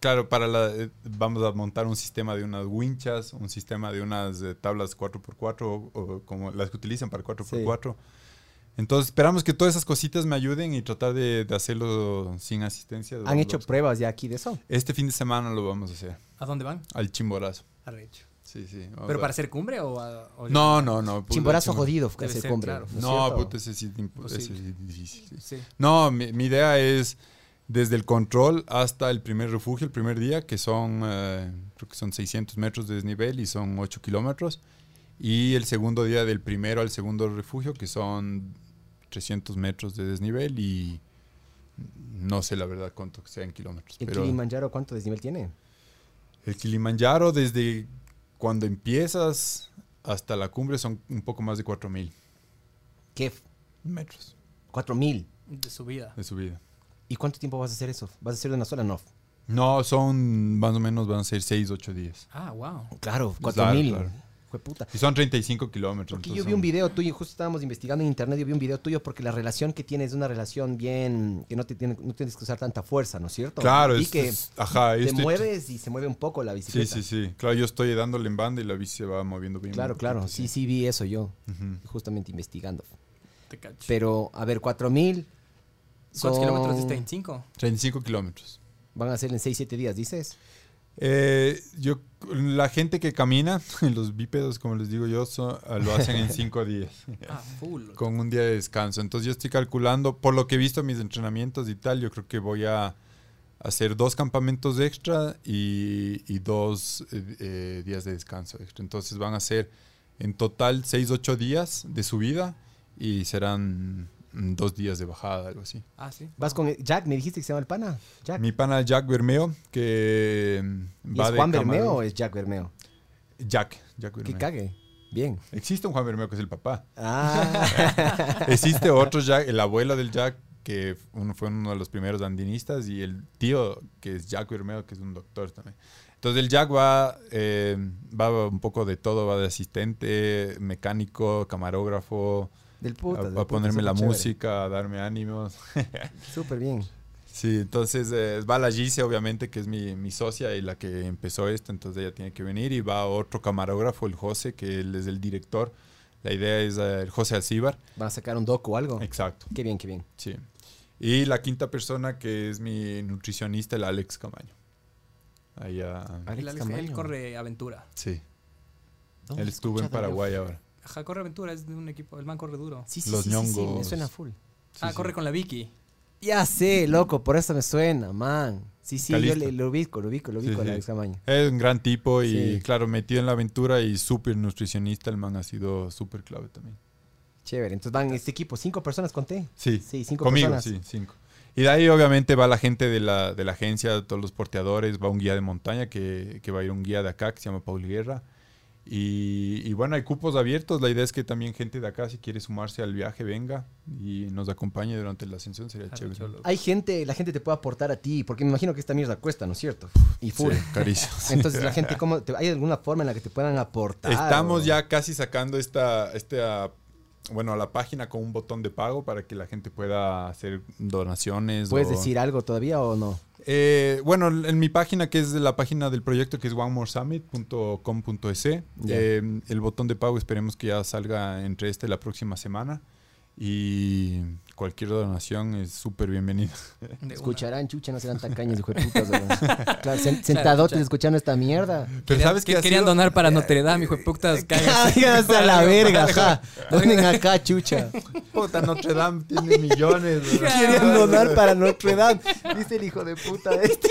claro, para la, eh, vamos a montar un sistema de unas winchas, un sistema de unas eh, tablas 4x4 o, o como las que utilizan para 4x4. Entonces, esperamos que todas esas cositas me ayuden y tratar de, de hacerlo sin asistencia. ¿Han hecho pruebas ya aquí de eso? Este fin de semana lo vamos a hacer, ¿A dónde van? al chimborazo. Arrecho. Sí, sí. ¿Pero a- para hacer cumbre o...? a- o- No, no, no. puta, Chimborazo chimbo- jodido que ser, cumbre. claro. ¿no es No, cierto? puta, ese sí, ese sí es difícil. sí. Sí. No, mi, mi idea es desde el control hasta el primer refugio, el primer día, que son, eh, creo que son 600 metros de desnivel y son 8 kilómetros. Y el segundo día del primero al segundo refugio, que son 300 metros de desnivel y no sé la verdad cuánto sea en kilómetros. ¿El pero Kilimanjaro cuánto desnivel tiene? el Kilimanjaro desde cuando empiezas hasta la cumbre son un poco más de 4.000 ¿Qué? metros ¿Cuatro mil? De su vida. de subida. ¿Y cuánto tiempo vas a hacer eso? ¿Vas a hacer de una sola? No. No, son más o menos, van a ser 6, 8 días. Ah, wow. Claro, cuatro Claro, mil. claro. Fue puta. Y son 35 kilómetros. Porque entonces yo vi un video tuyo, justo estábamos investigando en internet, yo vi un video tuyo porque la relación que tienes es una relación bien, que no, te tiene, no tienes que usar tanta fuerza, ¿no es cierto? Claro, y es, que es- ajá, te estoy- mueves y se mueve un poco la Sí, bicicleta. sí, sí. Claro, yo estoy dándole en banda y la bici se va moviendo bien. Claro, claro, sí, sí vi eso yo, justamente investigando. Te cacho. Pero, a ver, cuatro mil ¿Cuántos son- kilómetros diste? ¿25? 35 kilómetros. van a ser en 6, 7 días, dices. Eh, yo, la gente que camina, los bípedos, como les digo yo, so- lo hacen en 5 días. Ah, full. con un día de descanso. Entonces yo estoy calculando, por lo que he visto en mis entrenamientos y tal, yo creo que voy a hacer dos campamentos extra y, y dos eh, eh, días de descanso extra. Entonces van a ser en total 6, 8 días de subida y serán dos días de bajada, algo así. Ah, sí. Vas con Jack, me dijiste que se llama el pana. Jack. Mi pana Jack Bermeo, que mm, ¿Y va es de Juan camarón- Bermeo o es Jack Bermeo? Jack, Jack Que Bermeo. cague. Bien. Existe un Juan Bermeo que es el papá. Ah. Existe otro Jack, el abuelo del Jack, que uno fue uno de los primeros andinistas, y el tío, que es Jack Bermeo, que es un doctor también. Entonces el Jack va, eh, va un poco de todo, va de asistente, mecánico, camarógrafo, del puta. a, del a puta, ponerme la chévere. música, a darme ánimos. Súper bien. Sí, entonces eh, va la Gise, obviamente, que es mi, mi socia y la que empezó esto, entonces ella tiene que venir, y va otro camarógrafo, el José, que él es el director. La idea es eh, el José Alcíbar. ¿Van a sacar un docu o algo? Exacto. Qué bien, qué bien. Sí. Y la quinta persona que es mi nutricionista, el Alex Camaño. Allá. Alex El Alex- Camaño. él corre aventura. Sí. ¿Dónde Él estuvo en? Paraguay ahora. Ajá, corre aventura, es de un equipo. El man corre duro. Sí, sí, Los sí, sí, sí, me ñongos. suena full. Sí, ah, sí. corre con la Vicky. Ya sé, loco, por eso me suena, man. Sí, sí, Calista. yo le, lo ubico, lo ubico, lo Sí, ubico, sí. Alex Camaño. Es un gran tipo y, Sí. claro, metido en la aventura y súper nutricionista. El man ha sido súper clave también. Chévere. Entonces van este equipo, cinco personas conté. Sí, Sí, cinco conmigo, personas. sí, cinco. Y de ahí, obviamente, va la gente de la, de la agencia, todos los porteadores, va un guía de montaña que, que va a ir un guía de acá que se llama Paul Guerra. Y, y bueno, hay cupos abiertos. La idea es que también gente de acá, si quiere sumarse al viaje, venga y nos acompañe durante la ascensión. Sería chévere. Hay gente, la gente te puede aportar a ti, porque me imagino que esta mierda cuesta, ¿no es cierto? Y full. Sí, carísimo. Entonces la gente, ¿cómo te- ¿hay alguna forma en la que te puedan aportar? Estamos o- ya casi sacando esta, esta, bueno, la página con un botón de pago para que la gente pueda hacer donaciones. ¿Puedes o- decir algo todavía o no? Eh, bueno, en mi página, que es la página del proyecto, que es onemoresummit.com.es, eh, el botón de pago esperemos que ya salga entre esta y la próxima semana. Y cualquier donación es súper bienvenida. Escucharán, chucha, no serán tacaños, hijo de putas. weón. Claro, sen- sentadotes escuchando esta mierda. Pero Querían- sabes que querían sido- donar para Notre Dame, hijo de putas. cáiganse. Cáiganse a la verga, ajá. Donen acá, chucha. Puta, Notre Dame tiene millones. Quieren donar para Notre Dame. Dice el hijo de puta este.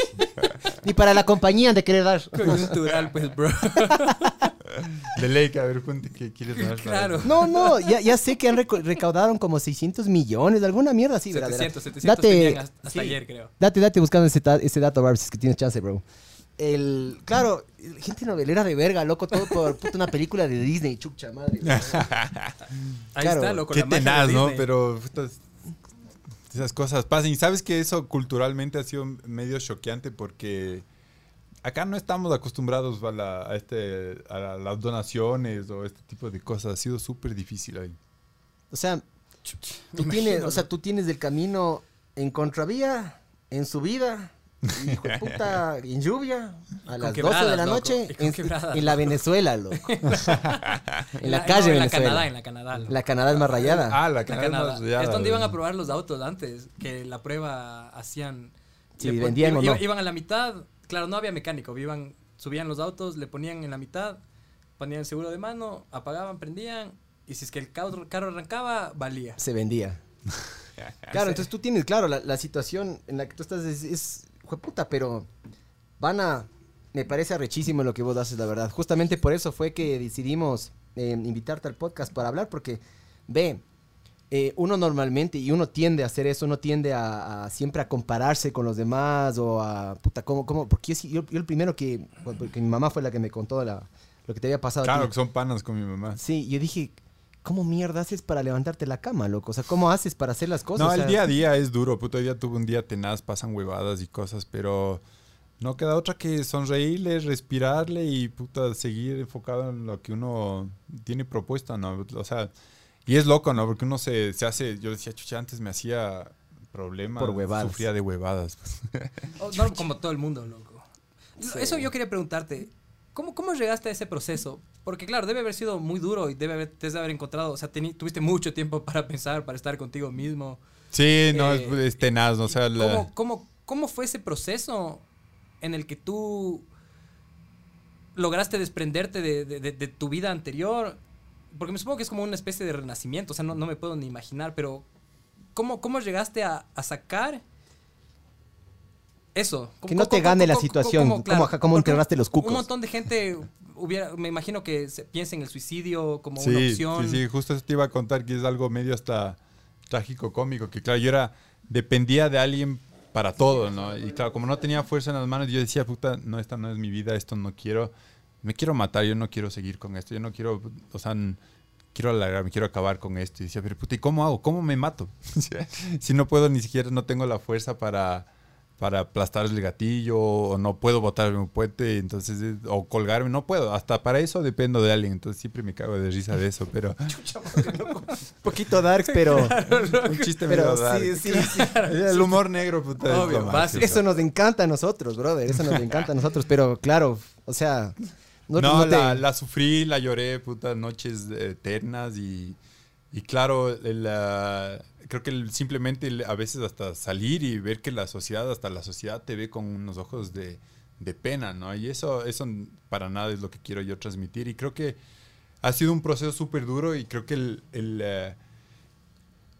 Ni para la compañía de querer dar. Coyuntural, pues, bro. De ley, que a ver, ponte que quieres para Claro. No, no, ya, ya sé que han recaudaron como 600 millones, alguna mierda así, ¿verdad? 700, 700 Date, hasta, hasta sí. ayer, creo. Date, date buscando ese, ese dato, Barbs, que tienes chance, bro. El, claro, gente novelera de verga, loco, todo por puta, una película de Disney, chucha madre. Ahí Claro. está, loco. Qué la magia de tenaz, ¿no? Disney. Pero esas cosas pasan. Y sabes que eso culturalmente ha sido medio choqueante porque acá no estamos acostumbrados a, la- a este, a las donaciones o este tipo de cosas. Ha sido súper difícil ahí. O sea, tú tienes, o sea, tú tienes el camino en contravía, en subida, hijo de puta, en lluvia, a las 12 de la loco, noche, en, en la Venezuela, loco. en la calle no, en la Venezuela. Canadá, en la Canadá. loco. La Canadá es más rayada. Ah, la La Canadá Canadá. más rayada, es donde iban a probar los autos antes, que la prueba hacían... Pon- vendían o no. Iban a la mitad, claro, no había mecánico, iban, subían los autos, le ponían en la mitad, ponían el seguro de mano, apagaban, prendían, y si es que el carro, carro arrancaba, valía. Se vendía. Claro, entonces tú tienes, claro, la, la situación en la que tú estás es, es jueputa, pero van a, me parece arrechísimo lo que vos haces, la verdad. Justamente por eso fue que decidimos eh, invitarte al podcast para hablar, porque ve, eh, uno normalmente, y uno tiende a hacer eso, uno tiende a, a siempre a compararse con los demás o a, puta, ¿cómo, cómo? Porque yo, yo, yo el primero que, porque mi mamá fue la que me contó la, lo que te había pasado. Claro, que son panas con mi mamá. Sí, yo dije, ¿cómo mierda haces para levantarte la cama, loco? O sea, ¿cómo haces para hacer las cosas? No, O el día a día es duro. Puto, hoy día tuve un día tenaz, pasan huevadas y cosas, pero no queda otra que sonreírle, respirarle y puta, seguir enfocado en lo que uno tiene propuesta, ¿no? O sea, y es loco, ¿no? Porque uno se, se hace, yo decía, chucha, antes me hacía problemas, Por huevadas. sufría de huevadas. pues. Oh, no, como todo el mundo, loco. Eso yo quería preguntarte. ¿Cómo, ¿Cómo llegaste a ese proceso? Porque claro, debe haber sido muy duro y debe haber, haber encontrado, o sea, teni- tuviste mucho tiempo para pensar, para estar contigo mismo. Sí, no, es, Eh, es tenaz, ¿no? O sea, la- ¿Cómo, cómo, ¿Cómo fue ese proceso en el que tú lograste desprenderte de, de- de- de tu vida anterior? Porque me supongo que es como una especie de renacimiento, o sea, no, no me puedo ni imaginar, pero ¿cómo, cómo llegaste a, a sacar eso? Que no te gane la situación, cómo- enterraste los cucos. Un montón de gente hubiera, me imagino que se piensa en el suicidio como sí, una opción. Sí, sí, justo eso te iba a contar que es algo medio hasta trágico cómico, que claro, yo era, dependía de alguien para todo, ¿no? Y claro, como no tenía fuerza en las manos, yo decía, puta, no, esta no es mi vida, esto no quiero, me quiero matar, yo no quiero seguir con esto, yo no quiero, o sea, quiero alargarme, quiero acabar con esto. Y decía, pero puta, ¿y cómo hago? ¿Cómo me mato? si no puedo, ni siquiera, no tengo la fuerza para para aplastar el gatillo o no puedo botar un puente entonces eh, o colgarme no puedo hasta para eso dependo de alguien entonces siempre me cago de risa de eso pero Un poquito darks, pero... un chiste Pero medio dark. sí, sí, sí. el humor negro puta es Obvio, máximo. Eso nos encanta a nosotros, brother. Eso nos encanta a nosotros. Pero claro, o sea... no, no te- la, la sufrí la lloré puta noches eternas y y claro el, ah, creo que el- simplemente el- a veces hasta salir y ver que la sociedad hasta la sociedad te ve con unos ojos de, de pena no y eso eso para nada es lo que quiero yo transmitir y creo que ha sido un proceso súper duro y creo que el, el, eh,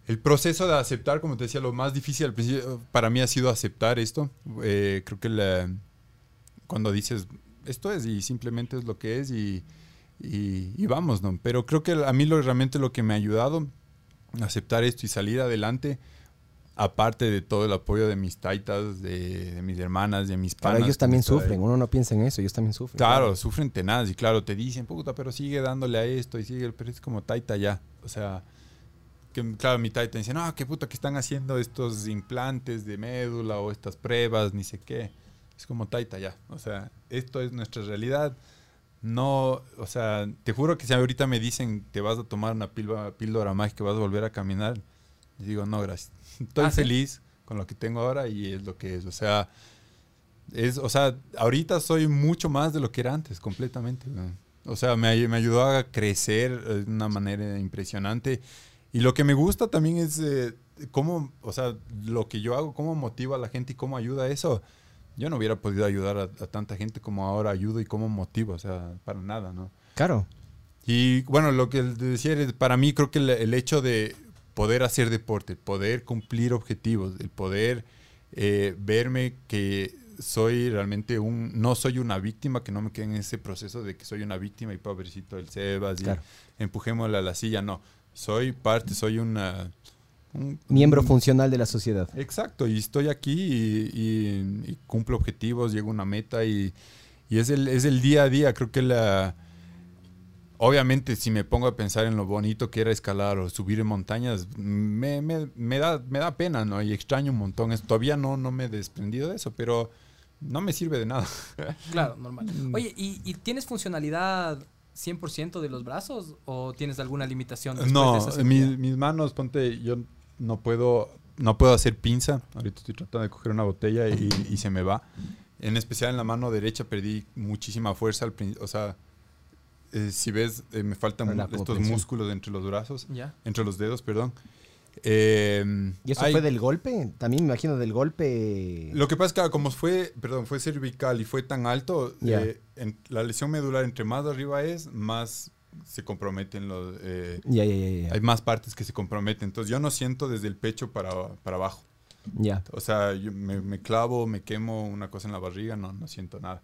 el proceso de aceptar, como te decía, lo más difícil al principio para mí ha sido aceptar esto. Eh, creo que la- cuando dices, esto es y simplemente es lo que es y, y- y vamos, ¿no? Pero creo que a mí lo, realmente lo que me ha ayudado a aceptar esto y salir adelante, aparte de todo el apoyo de mis taitas, de, de mis hermanas, de mis Claro, panas. ellos que también sufren. Uno no piensa en eso, ellos también sufren. Claro, sufren tenaz y claro, te dicen, puta, pero sigue dándole a esto y sigue, pero es como taita ya. O sea, que claro, mi taita dice, no, qué puta que están haciendo estos implantes de médula o estas pruebas, ni sé qué. Es como taita ya. O sea, esto es nuestra realidad. No, o sea, te juro que si ahorita me dicen te vas a tomar una píldora, píldora mágica, vas a volver a caminar, y digo, no, gracias. Estoy Ah, ¿sí? feliz con lo que tengo ahora y es lo que es. O sea, es, o sea, ahorita soy mucho más de lo que era antes, completamente. O sea, me, me ayudó a crecer eh, de una manera impresionante. Y lo que me gusta también es eh, cómo, o sea, lo que yo hago, cómo motiva a la gente y cómo ayuda a eso. Yo no hubiera podido ayudar a, a tanta gente como ahora ayudo y cómo motivo, o sea, para nada, ¿no? Claro. Y bueno, lo que decía, es, para mí creo que el, el hecho de poder hacer deporte, el poder cumplir objetivos, el poder eh, verme que soy realmente un, no soy una víctima, que no me quede en ese proceso de que soy una víctima y pobrecito del Sebas y Claro. empujémosle a la silla, no. Soy parte, soy una... un- Miembro un- funcional de la sociedad. Exacto, y estoy aquí y, y- y cumplo objetivos, llego a una meta y, y es, el, es el día a día. Creo que la... Obviamente, si me pongo a pensar en lo bonito que era escalar o subir en montañas, me, me- me da, me da pena, ¿no? Y extraño un montón. Es- todavía no, no me he desprendido de eso, pero no me sirve de nada. Claro, normal. Oye, ¿y, y tienes funcionalidad 100% de los brazos o tienes alguna limitación? después de No, esa mis, mis manos, ponte, yo no puedo, no puedo hacer pinza. Ahorita estoy tratando de coger una botella y, y se me va. En especial en la mano derecha perdí muchísima fuerza. Al o sea, eh, si ves, eh, me faltan estos músculos entre los brazos, Ya. entre los dedos, perdón. Eh, ¿Y eso hay- fue del golpe? También me imagino del golpe. Lo que pasa es que ah, como fue, perdón, fue cervical y fue tan alto, eh, en- la lesión medular entre más arriba es, más se comprometen los... eh, Ya, ya, ya, ya. hay más partes que se comprometen. Entonces yo no siento desde el pecho para, para abajo. Ya. O sea, yo me, me clavo, me quemo una cosa en la barriga, no, no siento nada.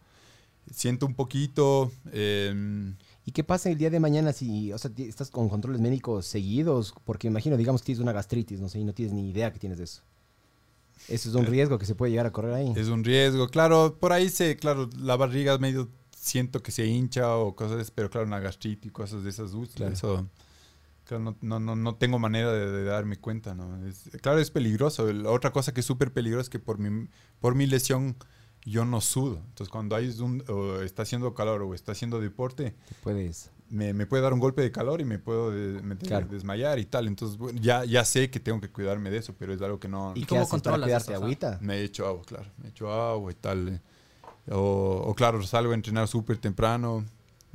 Siento un poquito... em, ¿Y qué pasa el día de mañana si, o sea, estás con controles médicos seguidos? Porque imagino, digamos que tienes una gastritis, no sé, y no tienes ni idea que tienes de eso. Eso es un riesgo que se puede llegar a correr ahí. es un riesgo. Claro, por ahí se... Claro, la barriga medio siento que se hincha o cosas, pero claro, una gastritis y cosas de esas, uy, Claro. eso... Claro, no, no, no, no tengo manera de, de darme cuenta, ¿no? Es- claro, es peligroso. La otra cosa que es súper peligrosa es que por mi, por mi lesión yo no sudo. Entonces, cuando hay un, o está haciendo calor o está haciendo deporte, Te puedes. me, me puede dar un golpe de calor y me puedo de- me- Claro. desmayar y tal. Entonces, bueno, ya, ya sé que tengo que cuidarme de eso, pero es algo que no... ¿Y, ¿Y qué cómo para controlas? Ajá. ¿Agüita? Me he hecho agua, claro. Me he hecho agua y tal. O, o claro, salgo a entrenar súper temprano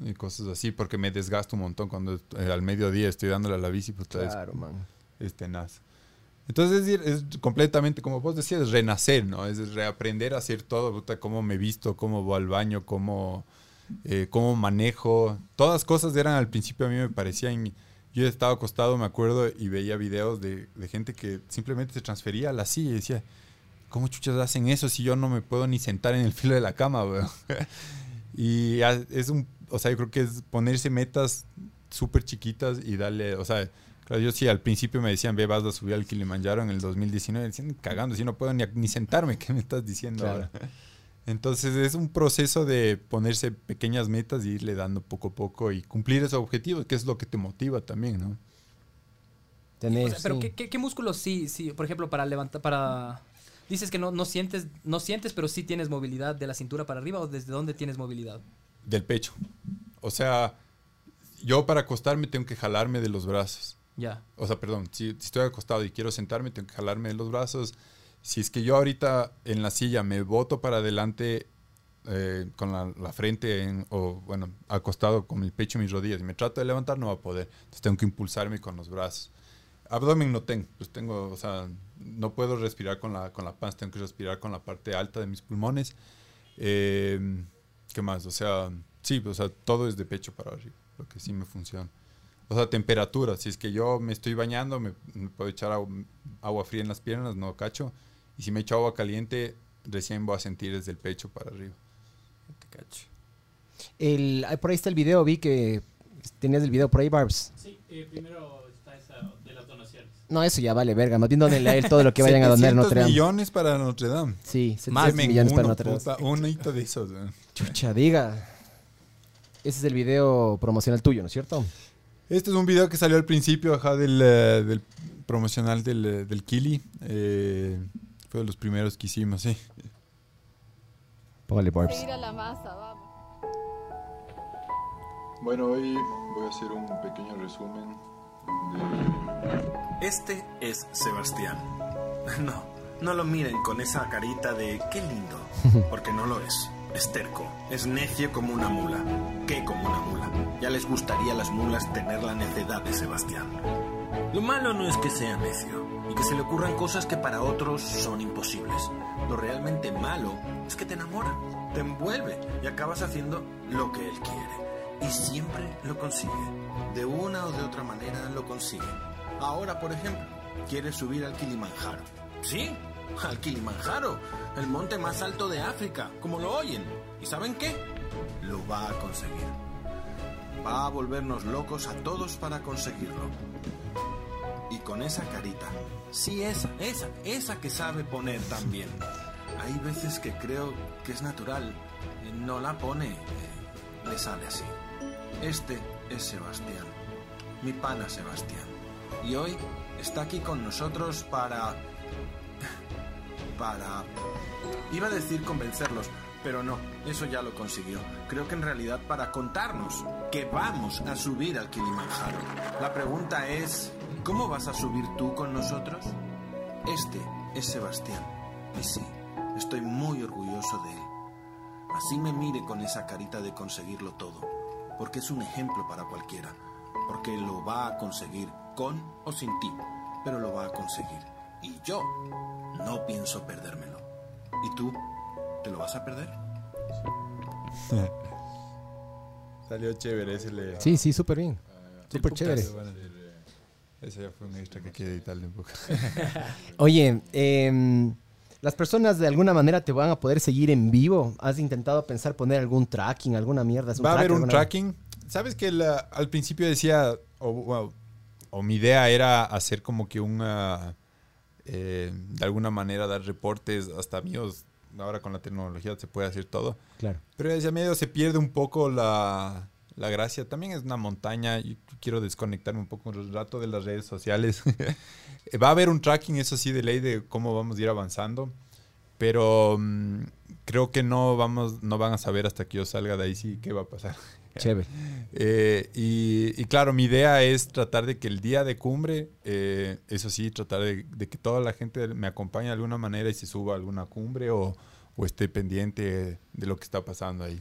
y cosas así porque me desgasto un montón cuando eh, al mediodía estoy dándole a la bici, pues es- Claro, man. es tenaz. Entonces es, es completamente, como vos decías, es renacer, ¿no? Es reaprender a hacer todo, puta, cómo me visto, cómo voy al baño, cómo, eh, cómo manejo. Todas cosas eran al principio a mí me parecían... Yo estaba acostado, me acuerdo, y veía videos de, de gente que simplemente se transfería a la silla y decía, ¿cómo chuchas hacen eso si yo no me puedo ni sentar en el filo de la cama, weón? y es un, o sea, yo creo que es ponerse metas súper chiquitas y darle, o sea, claro, yo sí al principio me decían, ve, vas a subir al Kilimanjaro en el 2019, decían, cagando, si no puedo ni, ni sentarme, ¿qué me estás diciendo Claro. ahora? Entonces es un proceso de ponerse pequeñas metas y irle dando poco a poco y cumplir esos objetivos, que es lo que te motiva también, ¿no? Tenés, O sea, pero sí. ¿qué, qué, qué músculos sí, sí, por ejemplo, para levantar, para... Dices que no, no sientes, no sientes, pero sí tienes movilidad de la cintura para arriba o desde dónde tienes movilidad. Del pecho. O sea, yo para acostarme tengo que jalarme de los brazos. Ya. O sea, perdón, si, si estoy acostado y quiero sentarme, tengo que jalarme de los brazos. Si es que yo ahorita en la silla me boto para adelante eh, con la, la frente en- o, bueno, acostado con el pecho y mis rodillas y me trato de levantar, no va a poder. Entonces tengo que impulsarme con los brazos. Abdomen no tengo, pues tengo, o sea, no puedo respirar con la, con la panza, tengo que respirar con la parte alta de mis pulmones. Eh, ¿Qué más? O sea, sí, o sea, todo es de pecho para arriba, lo que sí me funciona. O sea, temperatura. Si es que yo me estoy bañando, me, me puedo echar agu- agua fría en las piernas, no cacho. Y si me echo agua caliente, recién voy a sentir desde el pecho para arriba. Te cacho. El, ah, por ahí está el video, vi que tenías el video por ahí, Barbs. Sí, eh, primero está esa de las donaciones. No, eso ya vale, verga. Más bien donenle a él todo lo que vayan a donar en 700 Notre Dame. millones para Notre Dame. Sí, 700 Más millones para Notre Dame. un hito de esos. weón. Chucha, diga. Ese es el video promocional tuyo, ¿no es cierto? Este es un video que salió al principio ajá, del, eh, del promocional del, eh, del Kili. Eh, fue de los primeros que hicimos, sí. Póngale, Barbs. A la masa, vamos. Bueno, hoy voy a hacer un pequeño resumen de Este es Sebastián. No, no lo miren con esa carita de qué lindo, porque no lo es. Es terco, es necio como una mula. ¿Qué como una mula? Ya les gustaría a las mulas tener la necedad de Sebastián. Lo malo no es que sea necio y que se le ocurran cosas que para otros son imposibles. Lo realmente malo es que te enamora, te envuelve y acabas haciendo lo que él quiere. Y siempre lo consigue. De una o de otra manera lo consigue. Ahora, por ejemplo, quiere subir al Kilimanjaro. Sí, al Kilimanjaro, el monte más alto de África, como lo oyen. ¿Y saben qué? Lo va a conseguir. Va a volvernos locos a todos para conseguirlo. Y con esa carita. Sí, esa, esa, esa que sabe poner también. Hay veces que creo que es natural. Eh, No la pone, eh, le sale así. Este es Sebastián, mi pana Sebastián. Y hoy está aquí con nosotros para... para... Iba a decir convencerlos, pero no, eso ya lo consiguió. Creo que en realidad para contarnos que vamos a subir al Kilimanjaro. La pregunta es, ¿cómo vas a subir tú con nosotros? Este es Sebastián. Y sí, estoy muy orgulloso de él. Así me mire con esa carita de conseguirlo todo, porque es un ejemplo para cualquiera, porque lo va a conseguir con o sin ti, pero lo va a conseguir. Y yo no pienso perdérmelo. ¿Y tú? ¿Te lo vas a perder? Salió chévere, ese le... Sí, sí, súper bien. Sí, súper chévere. eh, Ese ya fue un extra que quiere editarle un poco. Oye, em, las personas de alguna manera te van a poder seguir en vivo. ¿Has intentado pensar poner algún tracking, alguna mierda? ¿Es Va a haber un tracking. ¿Sabes que la- al principio decía, o, bueno, o mi idea era hacer como que una, eh, de alguna manera dar reportes hasta míos. Ahora con la tecnología se puede hacer todo. Claro. Pero desde medio se pierde un poco la, la gracia. También es una montaña y quiero desconectarme un poco un rato de las redes sociales. Va a haber un tracking, eso sí, de ley de cómo vamos a ir avanzando. Pero mm, creo que no, vamos, no van a saber hasta que yo salga de ahí sí qué va a pasar. Chévere. Eh, y, y claro, mi idea es tratar de que el día de cumbre, eh, eso sí, tratar de, de que toda la gente me acompañe de alguna manera y se suba a alguna cumbre o, o esté pendiente de lo que está pasando ahí.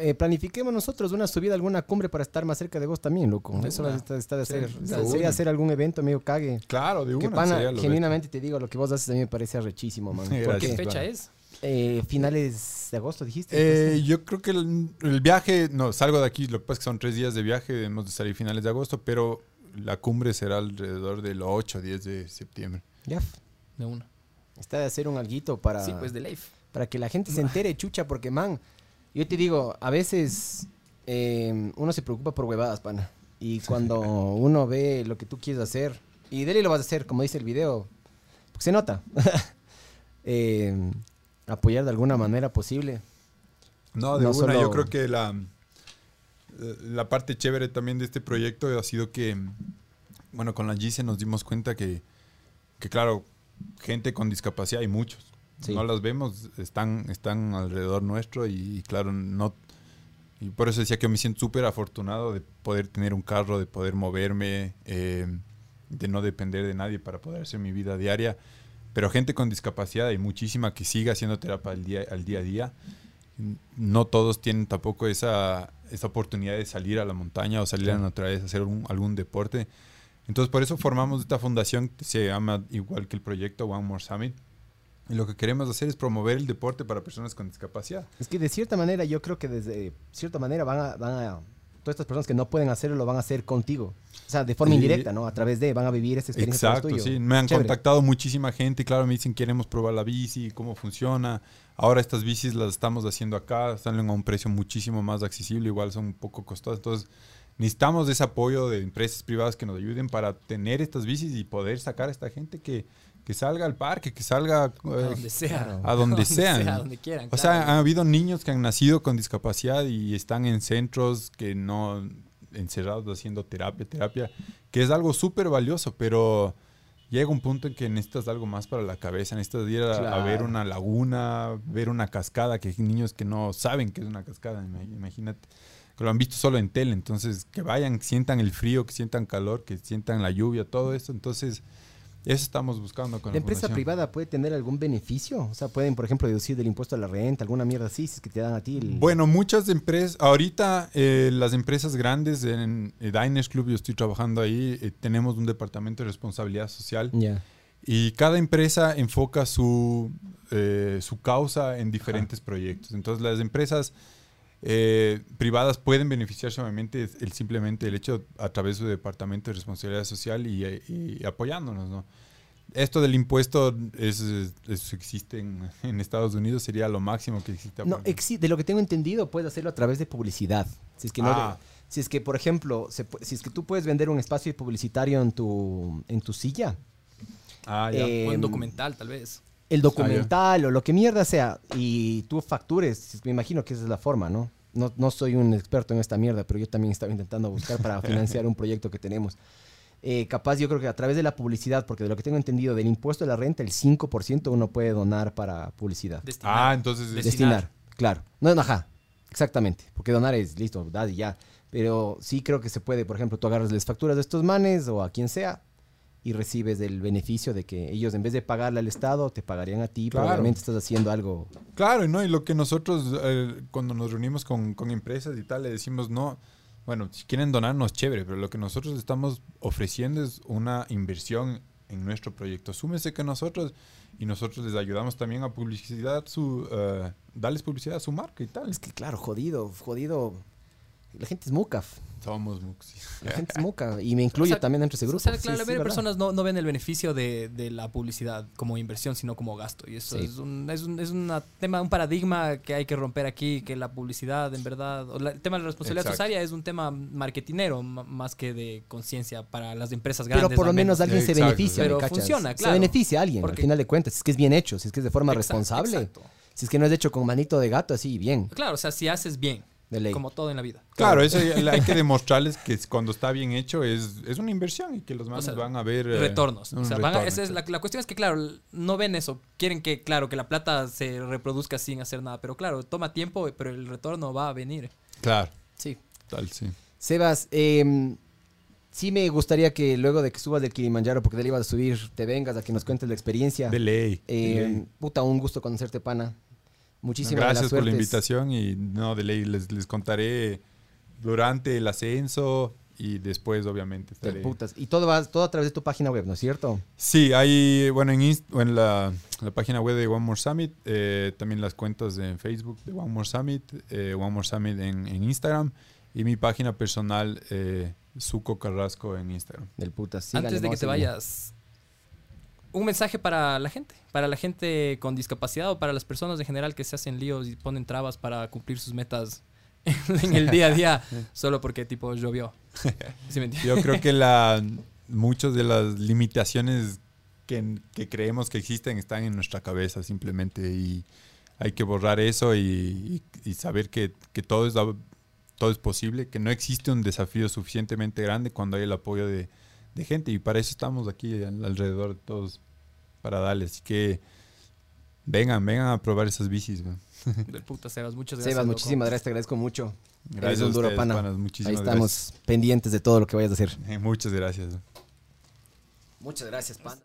Eh, planifiquemos nosotros una subida a alguna cumbre para estar más cerca de vos también, loco. Eso una. está, está de hacer. Sí, de sería hacer algún evento medio cague. Claro, de Que una. pana, sería lo genuinamente te digo, lo que vos haces a mí me parece arrechísimo, man. Gracias. Porque ¿Qué fecha es? Eh, finales de agosto dijiste. Eh, yo creo que el, el viaje, no, salgo de aquí, lo que pasa es que son tres días de viaje, debemos de salir finales de agosto, pero la cumbre será alrededor del 8 o 10 de septiembre. ya, De una. está de hacer un alguito para, Sí, pues de Leif. para que la gente se entere, chucha, porque, man, yo te digo, a veces eh, uno se preocupa por huevadas, pana. Y cuando uno ve lo que tú quieres hacer, y de ley lo vas a hacer, como dice el video, porque se nota. Eh, apoyar de alguna manera posible. No, de No una, solo- yo creo que la, la parte chévere también de este proyecto ha sido que, bueno, con la GICE nos dimos cuenta que, que claro, gente con discapacidad hay muchos. Sí. No las vemos, están, están alrededor nuestro y, y claro, no... Y por eso decía que me siento súper afortunado de poder tener un carro, de poder moverme, eh, de no depender de nadie para poder hacer mi vida diaria. Pero gente con discapacidad hay muchísima que sigue haciendo terapia al día, al día a día. No todos tienen tampoco esa, esa oportunidad de salir a la montaña o salir a la naturaleza, hacer un- algún deporte. Entonces, por eso formamos esta fundación que se llama igual que el proyecto One More Summit. Y lo que queremos hacer es promover el deporte para personas con discapacidad. Es que de cierta manera yo creo que desde cierta manera van a, van a todas estas personas que no pueden hacerlo lo van a hacer contigo. O sea, de forma Sí. indirecta, ¿no? A través de, van a vivir esta experiencia Exacto, tuyo. sí. Me han Chévere. contactado muchísima gente y claro, me dicen queremos probar la bici, cómo funciona. Ahora estas bicis las estamos haciendo acá, salen a un precio muchísimo más accesible, igual son un poco costosas. Entonces necesitamos de ese apoyo de empresas privadas que nos ayuden para tener estas bicis y poder sacar a esta gente que, que salga al parque, que salga A eh, donde sea. a donde sean. a donde quieran. O sea, claro. ha habido niños que han nacido con discapacidad y están en centros que no encerrados haciendo terapia, terapia, que es algo súper valioso, pero llega un punto en que necesitas algo más para la cabeza, necesitas ir a, a ver una laguna, ver una cascada, que hay niños que no saben que es una cascada, ima- imagínate, que lo han visto solo en tele, entonces que vayan, sientan el frío, que sientan calor, que sientan la lluvia, todo eso, entonces eso estamos buscando con ¿La empresa fundación. privada puede tener algún beneficio? O sea, pueden, por ejemplo, deducir del impuesto a la renta, alguna mierda así, si es que te dan a ti el... Bueno, muchas empresas, ahorita eh, las empresas grandes en Diners Club, yo estoy trabajando ahí, eh, tenemos un departamento de responsabilidad social Ya. y cada empresa enfoca su, eh, su causa en diferentes proyectos. Entonces las empresas eh, privadas pueden beneficiarse obviamente el, simplemente el hecho a través de su departamento de responsabilidad social y, y apoyándonos, ¿no? Esto del impuesto es, es- existe en, en Estados Unidos, sería lo máximo que existe. No, exi- de lo que tengo entendido, puedes hacerlo a través de publicidad. Si es que, no Ah. si es que por ejemplo, se si es que tú puedes vender un espacio publicitario en tu, en tu silla, Ah, ya. eh, O en documental, tal vez. El documental o lo que mierda sea, y tú factures, es me imagino que esa es la forma, ¿no? ¿no? No soy un experto en esta mierda, pero yo también estaba intentando buscar para financiar un proyecto que tenemos. Eh, capaz yo creo que a través de la publicidad, porque de lo que tengo entendido del impuesto de la renta, el 5% uno puede donar para publicidad. Destinar. Ah, entonces Destinar. Destinar, claro. No, no, ajá, exactamente. Porque donar es listo, das y ya. Pero sí creo que se puede, por ejemplo, tú agarras las facturas de estos manes o a quien sea y recibes el beneficio de que ellos en vez de pagarle al Estado, te pagarían a ti, Claro. obviamente estás haciendo algo. Claro, ¿no? Y lo que nosotros, eh, cuando nos reunimos con, con empresas y tal, le decimos, no, bueno, si quieren donarnos, chévere, pero lo que nosotros estamos ofreciendo es una inversión en nuestro proyecto. Súmese que nosotros, y nosotros les ayudamos también a publicidad, su, eh, darles publicidad a su marca y tal. Es que claro, jodido, jodido. La gente es muca. Somos Muxi. La gente es muca. Y me incluyo O sea, también dentro de ese grupo. O sea, Sí, claro, la sí, mayoría de personas no, no ven el beneficio de, de la publicidad como inversión, sino como gasto. Y eso Sí. es un, es un es una tema, un paradigma que hay que romper aquí, que la publicidad, en verdad, o la- el tema de la responsabilidad Exacto. social es un tema marketinero más que de conciencia para las empresas Pero grandes. por lo menos alguien se beneficia, Pero funciona, Se claro. beneficia a alguien, Porque- al final de cuentas. Si es que es bien hecho, si es que es de forma Exacto, responsable. exacto. Si es que no es hecho con manito de gato, así, bien. Claro, o sea, si haces bien, De ley. como todo en la vida. Claro, eso hay que demostrarles que cuando está bien hecho es, es una inversión y que los manes sea, van a ver... eh, retornos. O van a- esa es la, la cuestión es que, claro, no ven eso. Quieren que, claro, que la plata se reproduzca sin hacer nada. Pero claro, toma tiempo, pero el retorno va a venir. Claro, Sí. tal, sí. Sebas, eh, sí me gustaría que luego de que subas del Kilimanjaro, porque de ahí ibas a subir, te vengas a que nos cuentes la experiencia. De ley. de ley. puta, un gusto conocerte, pana. Muchísimas Gracias por la invitación y no, de ley les, les contaré durante el ascenso y después obviamente De estaré. putas. Y todo va todo a través de tu página web, ¿no es cierto? Sí, hay, bueno, en, Inst- o en la, la página web de One More Summit, eh, también las cuentas en Facebook de One More Summit, eh, One More Summit en, en Instagram y mi página personal, eh, Suco Carrasco en Instagram. Del putas. Síganle, Antes de que te vayas, un mensaje para la gente, para la gente con discapacidad o para las personas en general que se hacen líos y ponen trabas para cumplir sus metas en el día a día solo porque tipo llovió. ¿Sí me entiendes? Yo creo que la, muchas de las limitaciones que, que creemos que existen están en nuestra cabeza simplemente y hay que borrar eso y, y- y saber que, que todo, es, todo es posible, que no existe un desafío suficientemente grande cuando hay el apoyo de, de gente y para eso estamos aquí al- alrededor de todos para darles. Así que vengan, vengan a probar esas bicis. man. Del puta Sebas, muchas gracias. Sebas, loco. muchísimas gracias, te agradezco mucho. Gracias Eres un duro ustedes, pana. panas, Ahí estamos pendientes de todo lo que vayas a hacer. Eh, Muchas gracias. Muchas gracias, pana.